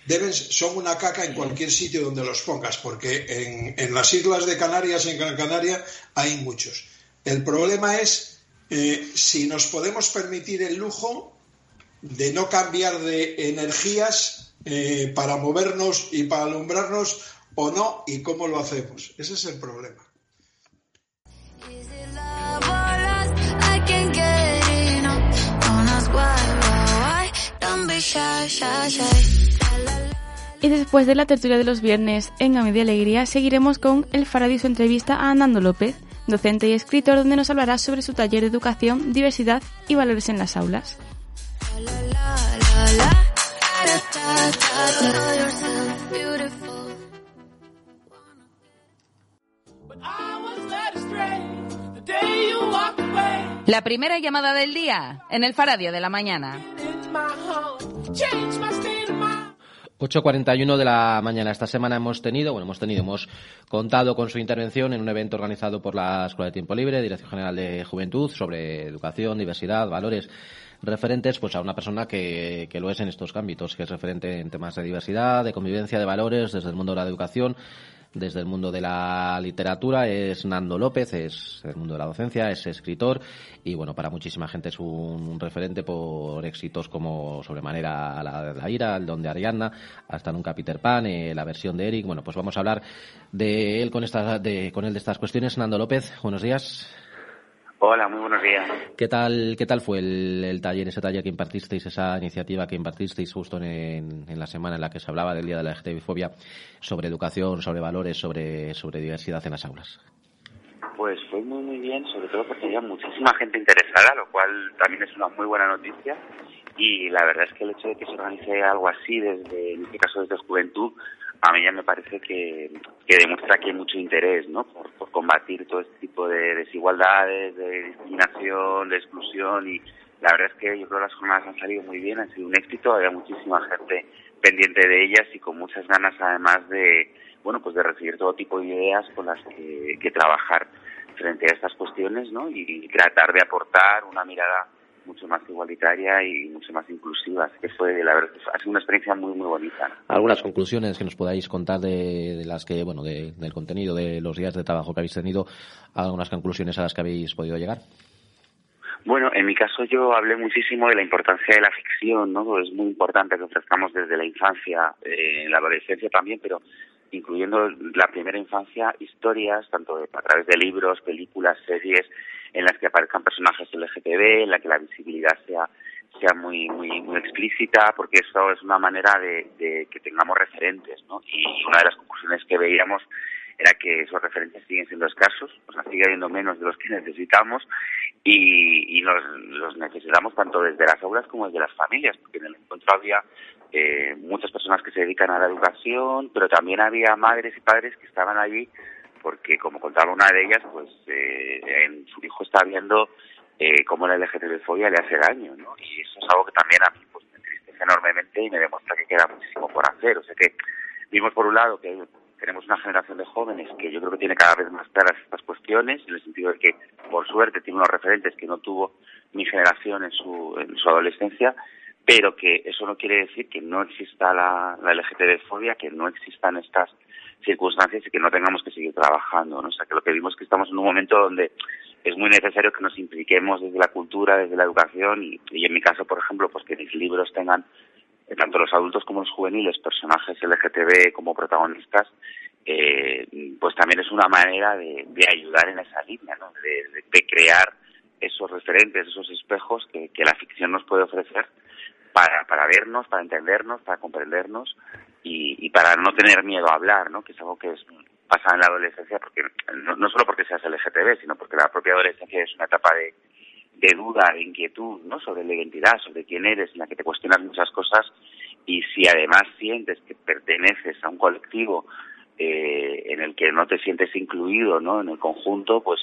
deben, son una caca en cualquier sitio donde los pongas, porque en, en las islas de Canarias, en Gran Canaria, hay muchos. El problema es eh, si nos podemos permitir el lujo de no cambiar de energías eh, para movernos y para alumbrarnos o no y cómo lo hacemos. Ese es el problema. Y después de la tertulia de los viernes en A Media Alegría, seguiremos con el su entrevista a Andando López, docente y escritor, donde nos hablará sobre su taller de educación, diversidad y valores en las aulas. La primera llamada del día en el Faradio de la mañana. 8.41 de la mañana. Esta semana hemos tenido, bueno, hemos tenido, hemos contado con su intervención en un evento organizado por la Escuela de Tiempo Libre, Dirección General de Juventud, sobre educación, diversidad, valores referentes pues a una persona que, que lo es en estos ámbitos, que es referente en temas de diversidad, de convivencia, de valores, desde el mundo de la educación, desde el mundo de la literatura es Nando López, es el mundo de la docencia, es escritor y bueno, para muchísima gente es un, referente por éxitos como Sobremanera la, la ira, el don de Arianna, hasta nunca Peter Pan, eh, la versión de Eric. Bueno, pues vamos a hablar de él con, esta, de, con él de estas cuestiones. Nando López, buenos días. Hola, muy buenos días. ¿Qué tal, qué tal fue el, taller, ese taller que impartisteis, esa iniciativa que impartisteis justo en, la semana en la que se hablaba del Día de la LGTBI-fobia sobre educación, sobre valores, sobre, sobre diversidad en las aulas? Pues fue muy, muy bien, sobre todo porque había muchísima gente interesada, lo cual también es una muy buena noticia. Y la verdad es que el hecho de que se organice algo así, desde, en este caso desde Juventud, a mí ya me parece que, que demuestra que hay mucho interés ¿no? por, por combatir todo este tipo de desigualdades, de discriminación, de exclusión y la verdad es que yo creo que las jornadas han salido muy bien, han sido un éxito, había muchísima gente pendiente de ellas y con muchas ganas además de, bueno, pues de recibir todo tipo de ideas con las que, que trabajar frente a estas cuestiones, ¿no? Y tratar de aportar una mirada mucho más igualitaria y mucho más inclusiva. Así que fue, la verdad, ha sido una experiencia muy, muy bonita. Algunas conclusiones que nos podáis contar de, las que, bueno, del contenido de los días de trabajo que habéis tenido, algunas conclusiones a las que habéis podido llegar. Bueno, en mi caso yo hablé muchísimo de la importancia de la ficción, ¿no? Es muy importante que ofrezcamos desde la infancia, eh, en la adolescencia también, pero incluyendo la primera infancia, historias, tanto a través de libros, películas, series, en las que aparezcan personajes LGTB, en la que la visibilidad sea sea muy muy muy explícita porque eso es una manera de, de que tengamos referentes ¿no? y una de las conclusiones que veíamos era que esos referentes siguen siendo escasos, o sea, sigue habiendo menos de los que necesitamos y, y los, los necesitamos tanto desde las aulas como desde las familias, porque en el encuentro había eh, muchas personas que se dedican a la educación, pero también había madres y padres que estaban allí porque, como contaba una de ellas, pues eh, en su hijo está viendo eh, cómo la LGTB-fobia le hace daño, ¿no? Y eso es algo que también a mí pues, me entristece enormemente y me demuestra que queda muchísimo por hacer. O sea que vimos por un lado que tenemos una generación de jóvenes que yo creo que tiene cada vez más claras estas cuestiones, en el sentido de que, por suerte, tiene unos referentes que no tuvo mi generación en su, en su adolescencia, pero que eso no quiere decir que no exista la, la LGTB-fobia, que no existan estas circunstancias y que no tengamos que seguir trabajando. ¿no? O sea, que lo que vimos es que estamos en un momento donde es muy necesario que nos impliquemos desde la cultura, desde la educación y, y en mi caso, por ejemplo, pues que mis libros tengan eh, tanto los adultos como los juveniles, personajes LGTB como protagonistas, eh, pues también es una manera de, de ayudar en esa línea, ¿no? de, de, crear esos referentes, esos espejos que, que la ficción nos puede ofrecer para, para vernos, para entendernos, para comprendernos y, y para no tener miedo a hablar, ¿no? que es algo que es, pasa en la adolescencia, porque no, solo porque seas LGTB, sino porque la propia adolescencia es una etapa de, de duda, de inquietud, ¿no? Sobre la identidad, sobre quién eres, en la que te cuestionas muchas cosas y si además sientes que perteneces a un colectivo eh, en el que no te sientes incluido, ¿no? En el conjunto, pues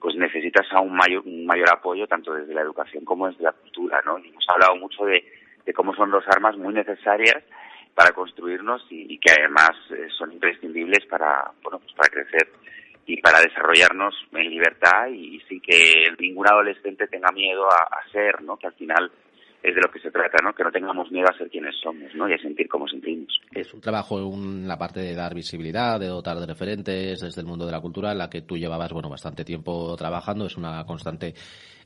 pues necesitas a un mayor, un mayor apoyo tanto desde la educación como desde la cultura, ¿no? Y hemos hablado mucho de, de cómo son dos armas muy necesarias para construirnos y, y que además eh, son imprescindibles para, bueno, pues para crecer y para desarrollarnos en libertad y, sin que ningún adolescente tenga miedo a, a ser, ¿no? Que al final es de lo que se trata, ¿no? Que no tengamos miedo a ser quienes somos, ¿no? Y a sentir como sentimos. Es un trabajo en la parte de dar visibilidad, de dotar de referentes desde el mundo de la cultura, en la que tú llevabas, bueno, bastante tiempo trabajando. Es una constante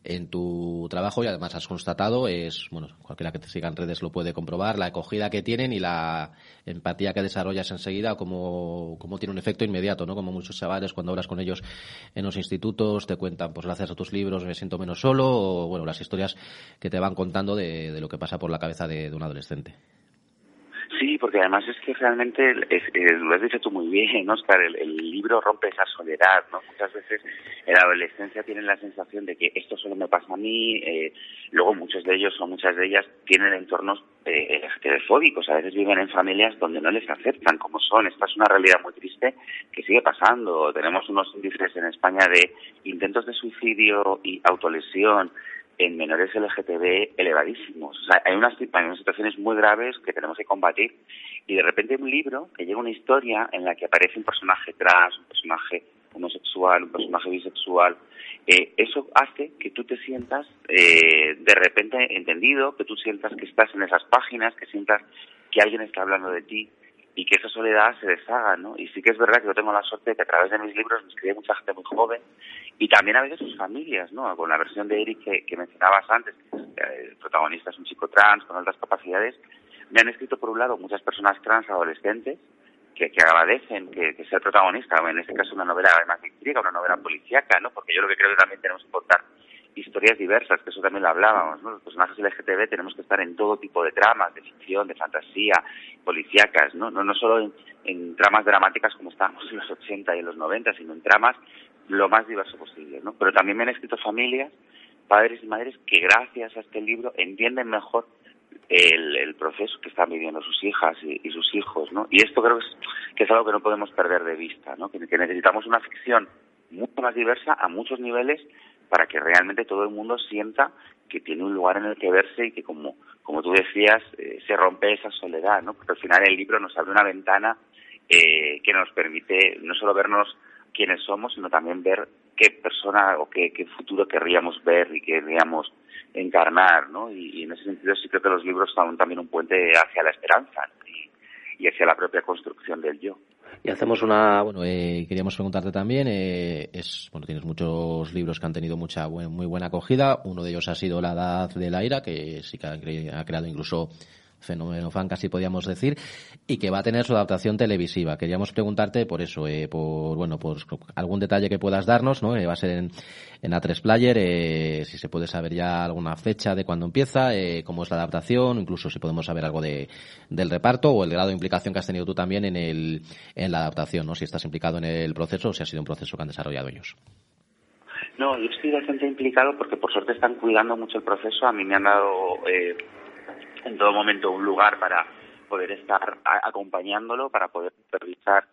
en tu trabajo y además has constatado es, bueno, cualquiera que te siga en redes lo puede comprobar, la acogida que tienen y la empatía que desarrollas enseguida, como, como tiene un efecto inmediato, ¿no? Como muchos chavales cuando hablas con ellos en los institutos te cuentan, pues gracias a tus libros me siento menos solo, o bueno, las historias que te van contando de, de lo que pasa por la cabeza de, de un adolescente. Porque además es que realmente, lo has dicho tú muy bien, Oscar, el, libro rompe esa soledad, ¿no? Muchas veces en la adolescencia tienen la sensación de que esto solo me pasa a mí, eh, luego muchos de ellos o muchas de ellas tienen entornos eh, a veces viven en familias donde no les aceptan como son, esta es una realidad muy triste que sigue pasando, tenemos unos índices en España de intentos de suicidio y autolesión, en menores LGTB elevadísimos. O sea, hay unas, hay unas situaciones muy graves que tenemos que combatir y de repente un libro que llega una historia en la que aparece un personaje trans, un personaje homosexual, un personaje bisexual, eh, eso hace que tú te sientas eh, de repente entendido, que tú sientas que estás en esas páginas, que sientas que alguien está hablando de ti y que esa soledad se deshaga, ¿no? Y sí que es verdad que yo tengo la suerte de que a través de mis libros me escribe mucha gente muy joven y también a veces sus familias, ¿no? Con la versión de Eric que, mencionabas antes, el protagonista es un chico trans con altas capacidades, me han escrito por un lado muchas personas trans adolescentes que, agradecen que, sea el protagonista, en este caso una novela además intriga, una novela policíaca, ¿no? Porque yo lo que creo que también tenemos que contar historias diversas, que eso también lo hablábamos, ¿no? Los personajes LGTB tenemos que estar en todo tipo de tramas, de ficción, de fantasía, policíacas, ¿no? No, solo en, tramas dramáticas como estábamos en los 80 y en los 90, sino en tramas lo más diverso posible, ¿no? Pero también me han escrito familias, padres y madres, que gracias a este libro entienden mejor el, proceso que están viviendo sus hijas y, sus hijos, ¿no? Y esto creo que es, que es algo que no podemos perder de vista, ¿no? Que necesitamos una ficción mucho más diversa a muchos niveles para que realmente todo el mundo sienta que tiene un lugar en el que verse y que como, como tú decías, eh, se rompe esa soledad, ¿no? Porque al final el libro nos abre una ventana eh, que nos permite no solo vernos quiénes somos, sino también ver qué persona o qué, qué futuro querríamos ver y querríamos encarnar, ¿no? Y, en ese sentido sí creo que los libros son también un puente hacia la esperanza y hacia la propia construcción del yo. Y hacemos una, bueno, eh, queríamos preguntarte también, eh, es, bueno, tienes muchos libros que han tenido mucha, muy buena acogida. Uno de ellos ha sido La Edad de la Ira, que sí que ha creado incluso fenómeno fan casi podíamos decir, y que va a tener su adaptación televisiva. Queríamos preguntarte por eso, eh, por bueno, por algún detalle que puedas darnos, ¿no? Eh, va a ser en, en A3 Player, eh, si se puede saber ya alguna fecha de cuándo empieza, eh, cómo es la adaptación, incluso si podemos saber algo de, del reparto o el grado de implicación que has tenido tú también en, el, en la adaptación, ¿no? Si estás implicado en el proceso o si ha sido un proceso que han desarrollado ellos. No, yo estoy bastante implicado porque por suerte están cuidando mucho el proceso. A mí me han dado eh, en todo momento un lugar para poder estar acompañándolo, para poder supervisar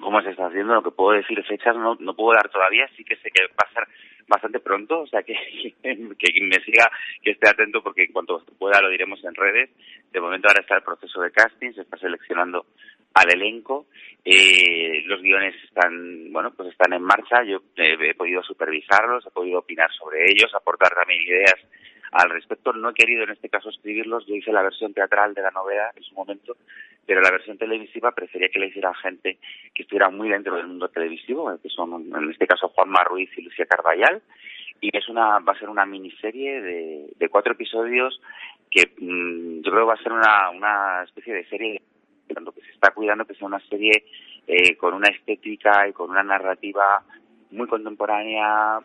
cómo se está haciendo. Lo que puedo decir fechas no, no puedo dar todavía, sí que sé que va a ser bastante pronto, o sea que, que me siga, que esté atento porque en cuanto pueda lo diremos en redes. De momento ahora está el proceso de casting, se está seleccionando al elenco, eh, los guiones están, bueno, pues están en marcha, yo he podido supervisarlos, he podido opinar sobre ellos, aportar también ideas al respecto no he querido en este caso escribirlos, yo hice la versión teatral de la novela en su momento, pero la versión televisiva prefería que la hiciera gente que estuviera muy dentro del mundo televisivo, que son en este caso Juanma Ruiz y Lucía Carballal, y es una va a ser una miniserie de, de cuatro episodios que mm, yo creo va a ser una, una especie de serie tanto que se está cuidando que sea una serie eh, con una estética y con una narrativa muy contemporánea,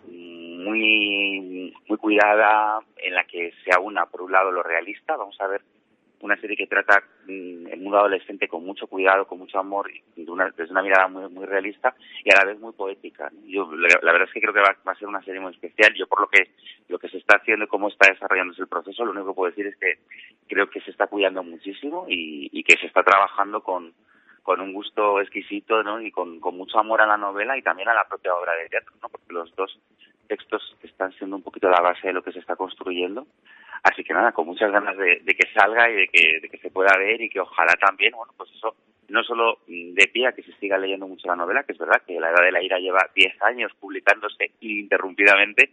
muy, muy cuidada, en la que se aúna, por un lado, lo realista. Vamos a ver una serie que trata mm, el mundo adolescente con mucho cuidado, con mucho amor, y desde una mirada muy, muy realista y a la vez muy poética. Yo la, verdad es que creo que va, a ser una serie muy especial. Yo por lo que lo que se está haciendo y cómo está desarrollándose el proceso, lo único que puedo decir es que creo que se está cuidando muchísimo y, y que se está trabajando con, con un gusto exquisito ¿no? y con, con mucho amor a la novela y también a la propia obra de teatro, ¿no? porque los dos textos están siendo un poquito la base de lo que se está construyendo. Así que nada, con muchas ganas de, que salga y de que, de que se pueda ver y que ojalá también, bueno, pues eso no solo de pie a que se siga leyendo mucho la novela, que es verdad que La Edad de la Ira lleva 10 años publicándose ininterrumpidamente,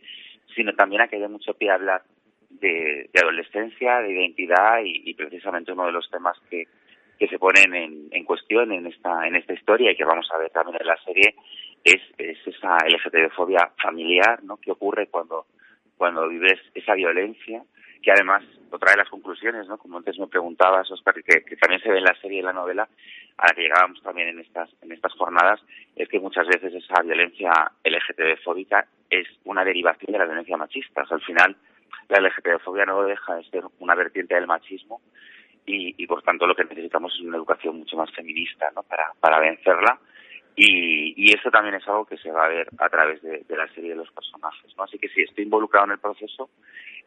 sino también a que dé mucho pie a hablar de, adolescencia, de identidad y, precisamente uno de los temas que, que se ponen en, en, cuestión en esta en esta historia y que vamos a ver también en la serie es, es esa LGTB-fobia familiar, ¿no? ¿Qué ocurre cuando cuando vives esa violencia? Que además, otra de las conclusiones, ¿no? Como antes me preguntabas, Oscar, que, que también se ve en la serie y en la novela, a la que llegábamos también en estas en estas jornadas, es que muchas veces esa violencia LGTB-fóbica es una derivación de la violencia machista. O sea, al final, la LGTB-fobia no deja de ser una vertiente del machismo y, y por tanto lo que necesitamos es una educación mucho más feminista ¿no? para, para vencerla y, y eso también es algo que se va a ver a través de, la serie de los personajes. ¿no? Así que sí, estoy involucrado en el proceso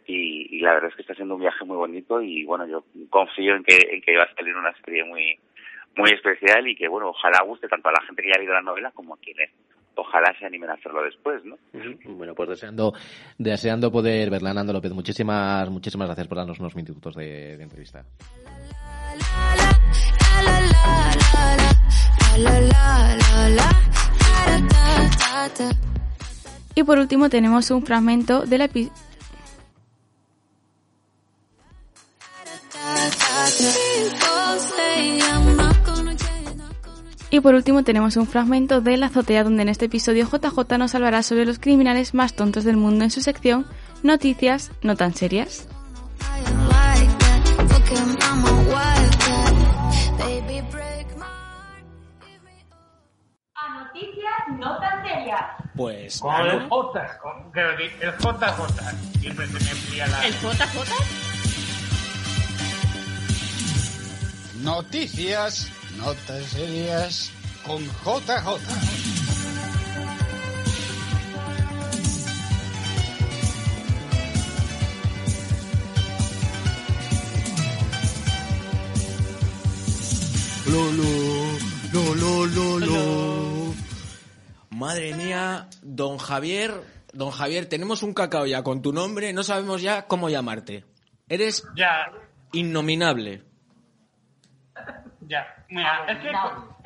y, y, la verdad es que está siendo un viaje muy bonito y bueno, yo confío en que, en que va a salir una serie muy muy especial y que bueno, ojalá guste tanto a la gente que ya ha leído la novela como a quienes ojalá se animen a hacerlo después, ¿no? Bueno, pues deseando, deseando poder verla, Nando López. Muchísimas, muchísimas gracias por darnos unos minutos de, de entrevista. Y por último tenemos un fragmento de la Y por último tenemos un fragmento de La azotea donde en este episodio JJ nos hablará sobre los criminales más tontos del mundo en su sección Noticias no tan serias. No tan seria. Pues. Con el J, con, el JJ. Siempre se me enfría la. ¿El JJ? Noticias, notas serias con JJ. Lo, lo, lo, lo, Madre mía, don Javier, don Javier, tenemos un cacao ya con tu nombre, no sabemos ya cómo llamarte. Eres ya. innominable. Ya, mira, es que,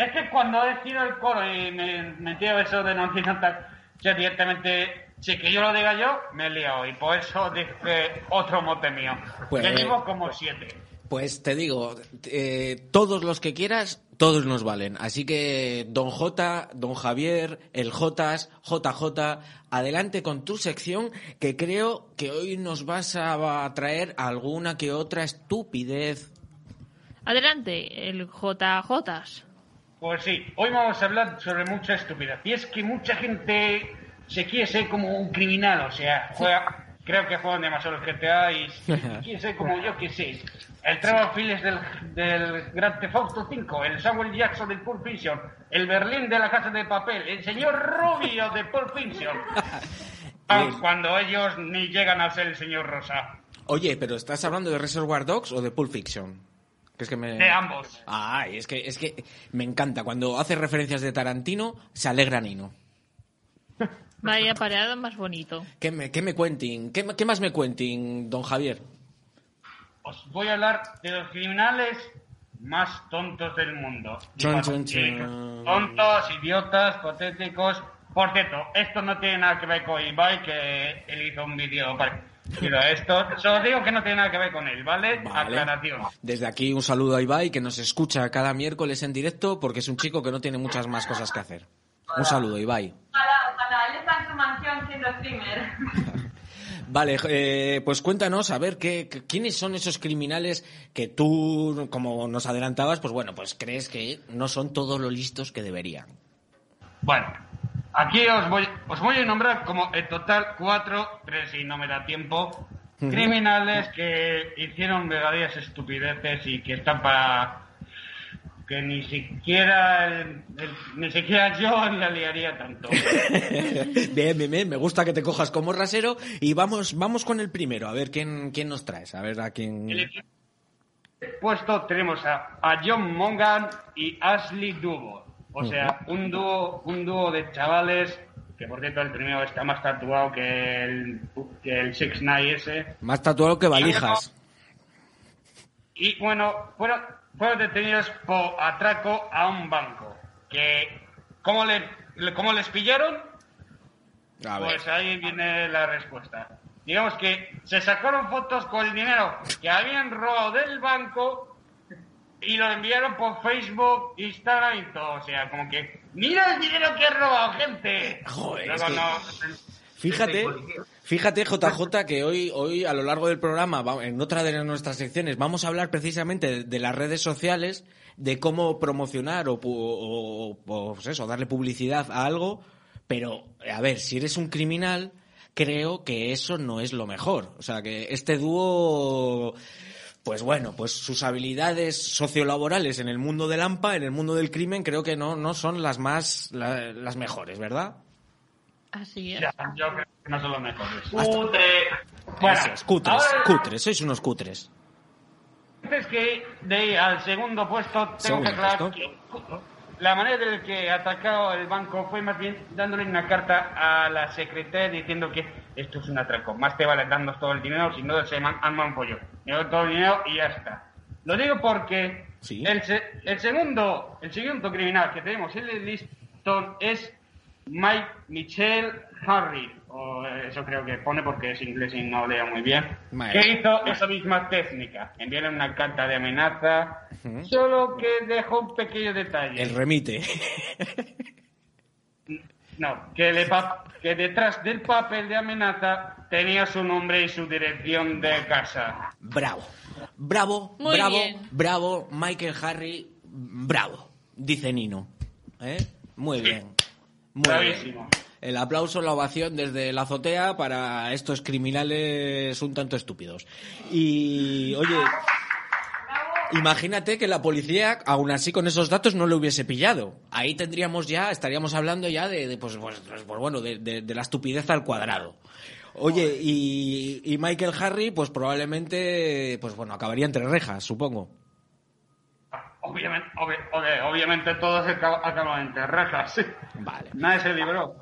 es que cuando he sido el coro y me metido eso de no tal, yo directamente, si que yo lo diga yo, me he liado. Y por eso dije otro mote mío. Pues, que digo como siete. Pues te digo, eh, todos los que quieras, todos nos valen. Así que, don J, don Javier, el Jotas, JJ, adelante con tu sección, que creo que hoy nos vas a traer alguna que otra estupidez. Adelante, el JJ. Pues sí, hoy vamos a hablar sobre mucha estupidez. Y es que mucha gente se quiere ser como un criminal, o sea, juega creo que juegan demasiado el GTA y quién sé como yo que sé. El Trevor Phillips del, del Grand Theft Auto 5, el Samuel Jackson del Pulp Fiction, el Berlín de la Casa de Papel, el señor Rubio de Pulp Fiction. cuando ellos ni llegan a ser el señor Rosa. Oye, pero ¿estás hablando de Reservoir Dogs o de Pulp Fiction? Que es que me... De ambos. Ah, es que, es que me encanta. Cuando hace referencias de Tarantino, se alegra Nino. Vaya pareado más bonito. ¿Qué me, qué me cuenten? ¿Qué, ¿Qué, más me cuenten, don Javier? Os voy a hablar de los criminales más tontos del mundo. Tontos, idiotas, patéticos. Por cierto, esto no tiene nada que ver con Ibai, que él hizo un vídeo Pero esto, solo digo que no tiene nada que ver con él, ¿vale? Aclaración. Desde aquí un saludo a Ibai, que nos escucha cada miércoles en directo, porque es un chico que no tiene muchas más cosas que hacer. Un saludo, Ibai. Él está en su mansión siendo streamer. Vale, eh, pues cuéntanos, a ver, ¿qué, ¿quiénes son esos criminales que tú, como nos adelantabas, pues bueno, pues crees que no son todos los listos que deberían? Bueno, aquí os voy, os voy a nombrar como en total cuatro, tres y no me da tiempo, criminales que hicieron verdaderas estupideces y que están para que ni siquiera ni siquiera yo la liaría tanto. bien, bien, bien, me gusta que te cojas como rasero y vamos vamos con el primero, a ver quién quién nos traes, a ver a quién puesto tenemos a, a John Mongan y Ashley Dubo, o sea, un dúo un dúo de chavales que por cierto el primero está más tatuado que el que el Six Nine ese. Más tatuado que valijas. Y bueno, fueron fueron detenidos por atraco a un banco. Que, ¿cómo, le, cómo les pillaron? pues ahí viene la respuesta. Digamos que se sacaron fotos con el dinero que habían robado del banco y lo enviaron por Facebook, Instagram y todo. O sea, como que, mira el dinero que he robado, gente. Joder, Fíjate, fíjate JJ que hoy, hoy a lo largo del programa, en otra de nuestras secciones, vamos a hablar precisamente de, las redes sociales, de cómo promocionar o, pues eso, darle publicidad a algo, pero a ver, si eres un criminal, creo que eso no es lo mejor. O sea, que este dúo pues bueno, pues sus habilidades sociolaborales en el mundo del AMPA, en el mundo del crimen, creo que no, no son las más, la- las mejores, ¿verdad? Así es. Ya, yo creo que no son los mejores. Eso es, cutres, ahora- cutres, sois unos cutres. Antes que de ir al segundo puesto, tengo Segundo que aclarar puesto. que la manera en la que atacado el banco fue más bien dándole una carta a la secretaria diciendo que esto es un atraco. Más te vale darnos todo el dinero, si no se arma un pollo. Me doy todo el dinero y ya está. Lo digo porque el, se- el segundo el segundo criminal que tenemos en el listón es Mike Michelle Harry. O eso creo que pone porque es inglés y no leo muy bien. Madre. Que hizo esa misma técnica. Enviarle una carta de amenaza. Solo que dejó un pequeño detalle. El remite. No, que, le pa- que detrás del papel de amenaza tenía su nombre y su dirección de casa. Bravo. Bravo, Muy bravo, bien. bravo, Michael Harry, bravo, dice Nino. ¿Eh? Muy bien. Muy Bravísimo. bien. El aplauso, la ovación desde la azotea para estos criminales un tanto estúpidos. Y, oye, imagínate que la policía, aún así con esos datos, no lo hubiese pillado. Ahí tendríamos ya, estaríamos hablando ya de, de, pues, pues, pues, pues, bueno, de, de- de la estupidez al cuadrado. Oye, y, y Michael Harry, pues probablemente, pues bueno, acabaría entre rejas, supongo. Obviamente, obvi- obvi- obviamente todos aca- acaban en rejas. Vale. Nadie se libró.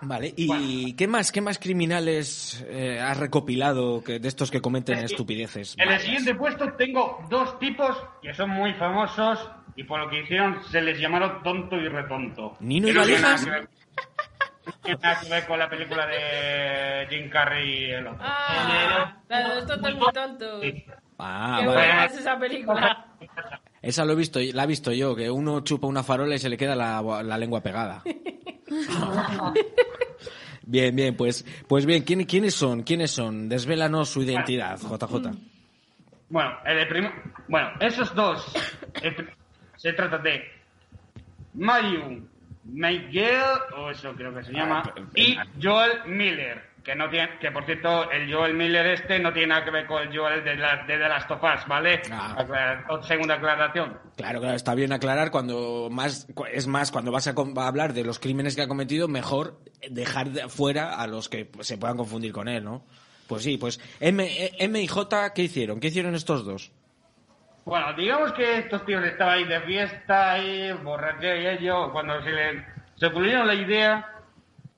Vale, ¿y qué más, qué más criminales eh, has recopilado que, de estos que cometen estupideces? En el siguiente puesto tengo dos tipos que son muy famosos y por lo que hicieron se les llamaron tonto y retonto. ¿Nino y Valijas? que ver- no tiene nada que ver con la película de Jim Carrey y el otro. Ah, la de los tontos muy tontos. Ah, Qué vale. buena es esa película. Esa lo he visto, la he visto yo, que uno chupa una farola y se le queda la, la lengua pegada. Bien, bien, pues, pues bien, ¿quién- ¿quiénes son? ¿Quiénes son? Desvélanos su identidad, JJ. Bueno, el prim- bueno, esos dos el se trata de Mayu Miguel, o eso creo que se llama, y Joel Miller, que no tiene, que por cierto, el Joel Miller este no tiene nada que ver con el Joel de, la, de The Last of Us, ¿vale? Aclar- segunda aclaración. Claro, claro, está bien aclarar cuando más, es más, cuando vas a, hablar de los crímenes que ha cometido, mejor dejar de fuera a los que se puedan confundir con él, ¿no? Pues sí, pues M, eh, M y J, ¿qué hicieron? ¿Qué hicieron estos dos? Bueno, digamos que estos tíos estaban ahí de fiesta, ahí, borrachera y ello, cuando se le se ocurrieron la idea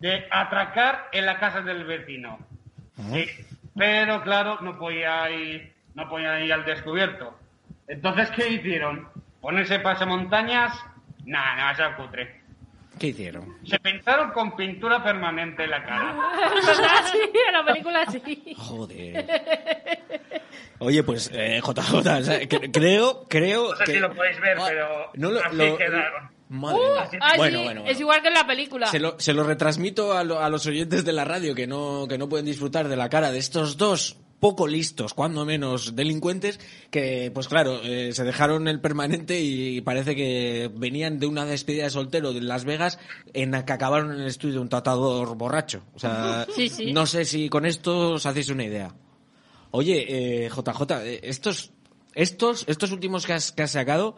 de atracar en la casa del vecino. Sí, pero claro, no podía ir, no podía ir al descubierto. Entonces, ¿qué hicieron? ¿Ponerse pasamontañas? Nada, nada, se cutre. ¿Qué hicieron? Se pintaron con pintura permanente en la cara. Sí, en la película sí. Joder. Oye, pues eh, JJ, o sea, cre- creo, creo No sé que... si lo podéis ver, pero no lo- así lo- quedaron. Madre Uh, mía. ah, Bueno, sí, bueno, bueno. es igual que en la película. Se lo, se lo retransmito a, lo- a los oyentes de la radio que no, que no pueden disfrutar de la cara de estos dos poco listos, cuando menos delincuentes, que pues claro, eh, se dejaron el permanente y parece que venían de una despedida de soltero de Las Vegas en la que acabaron en el estudio de un tratador borracho. O sea, Sí, sí. no sé si con esto os hacéis una idea. Oye, eh, JJ, eh, estos, estos, estos últimos que has, que has sacado,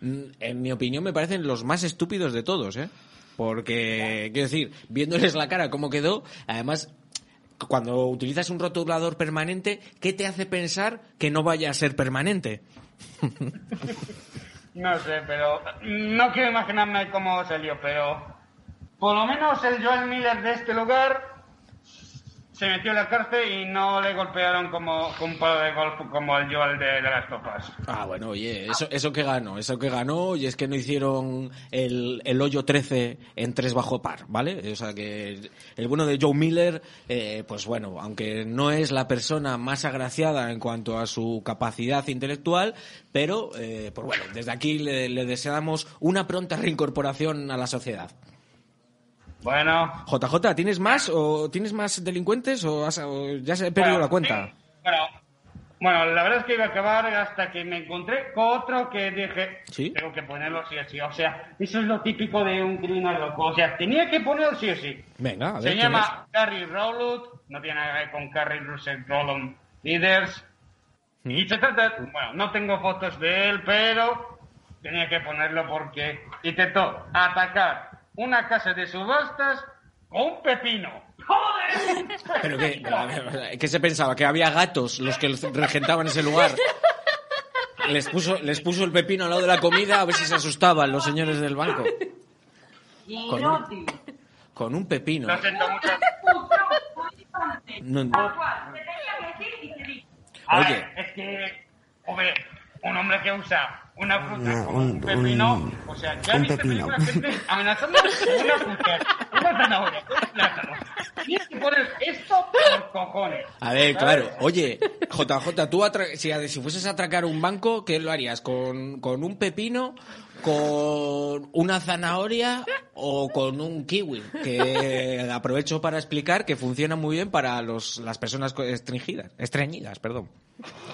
en mi opinión, me parecen los más estúpidos de todos, ¿eh? Porque, quiero decir, viéndoles la cara cómo quedó, además, cuando utilizas un rotulador permanente, ¿qué te hace pensar que no vaya a ser permanente? No sé, pero no quiero imaginarme cómo salió, pero por lo menos el Joel Miller de este lugar se metió en la cárcel y no le golpearon como con un palo de golf como el Joel de, de las topas. Ah, bueno, oye, eso, eso que ganó, eso que ganó, y es que no hicieron el, el hoyo 13 en tres bajo par, ¿vale? O sea que el bueno de Joe Miller, eh, pues bueno, aunque no es la persona más agraciada en cuanto a su capacidad intelectual, pero, eh, pues bueno, desde aquí le deseamos una pronta reincorporación a la sociedad. Bueno. JJ, ¿tienes más o tienes más delincuentes o, has- o ya se he perdido Bueno, la cuenta? Bueno, bueno, la verdad es que iba a acabar hasta que me encontré con otro que dije, ¿Sí? tengo que ponerlo sí o sí. O sea, eso es lo típico de un criminal loco. O sea, tenía que ponerlo sí o sí. Venga, a ver. Se ¿quién llama Carrie Rowland, no tiene nada que ver con Carrie Russell Rowland Leaders. Y se trata, bueno, no tengo fotos de él, pero tenía que ponerlo porque intentó atacar una casa de subastas con un pepino. ¡Joder! ¿Pero qué, qué se pensaba? ¿Que había gatos los que regentaban ese lugar? Les puso, les puso el pepino al lado de la comida a ver si se asustaban los señores del banco. Con un, con un pepino. Lo siento mucho. No- A Oye. es que, hombre, un hombre que usa una fruta como un pepino, o sea, ya un viste pepino. películas que te amenazando una fruta, una zanahoria, un plátano. Tienes que poner esto por cojones. A ver, ¿sabes? claro. Oye, JJ, tú atra- si, si fueses a atracar un banco, ¿qué lo harías? ¿Con, con un pepino, con una zanahoria o con un kiwi? Que aprovecho para explicar que funciona muy bien para los, las personas estringidas, estreñidas, perdón.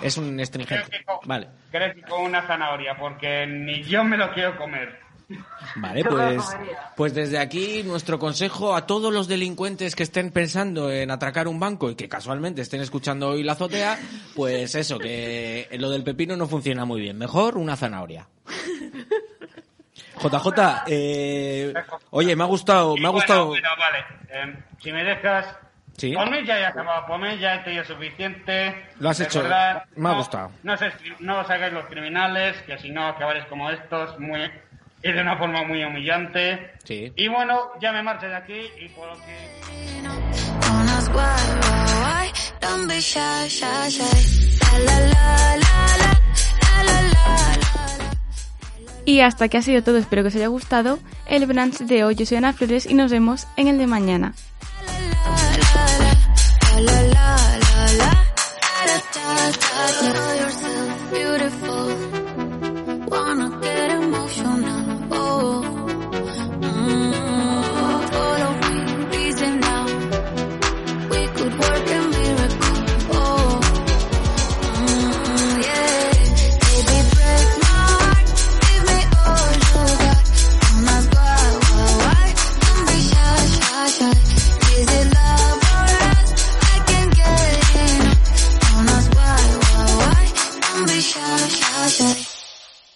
Es un estringente. Vale. Creo que con una zanahoria, porque ni yo me lo quiero comer. Vale, pues, pues desde aquí nuestro consejo a todos los delincuentes que estén pensando en atracar un banco y que casualmente estén escuchando hoy la azotea, pues eso, que lo del pepino no funciona muy bien. Mejor una zanahoria. JJ, eh, oye, me ha gustado, me ha bueno, gustado. bueno, vale, eh, si me dejas... Sí. Por mí ya he acabado, por mí ya he tenido suficiente. Lo has hecho, me ha no- gustado. No, os escri- no os hagáis los criminales, que si no acabaréis como estos, muy, y de una forma muy humillante. Sí. Y bueno, ya me marcho de aquí y por lo que... Y hasta aquí ha sido todo, espero que os haya gustado el brunch de hoy. Yo soy Ana Flores y nos vemos en el de mañana.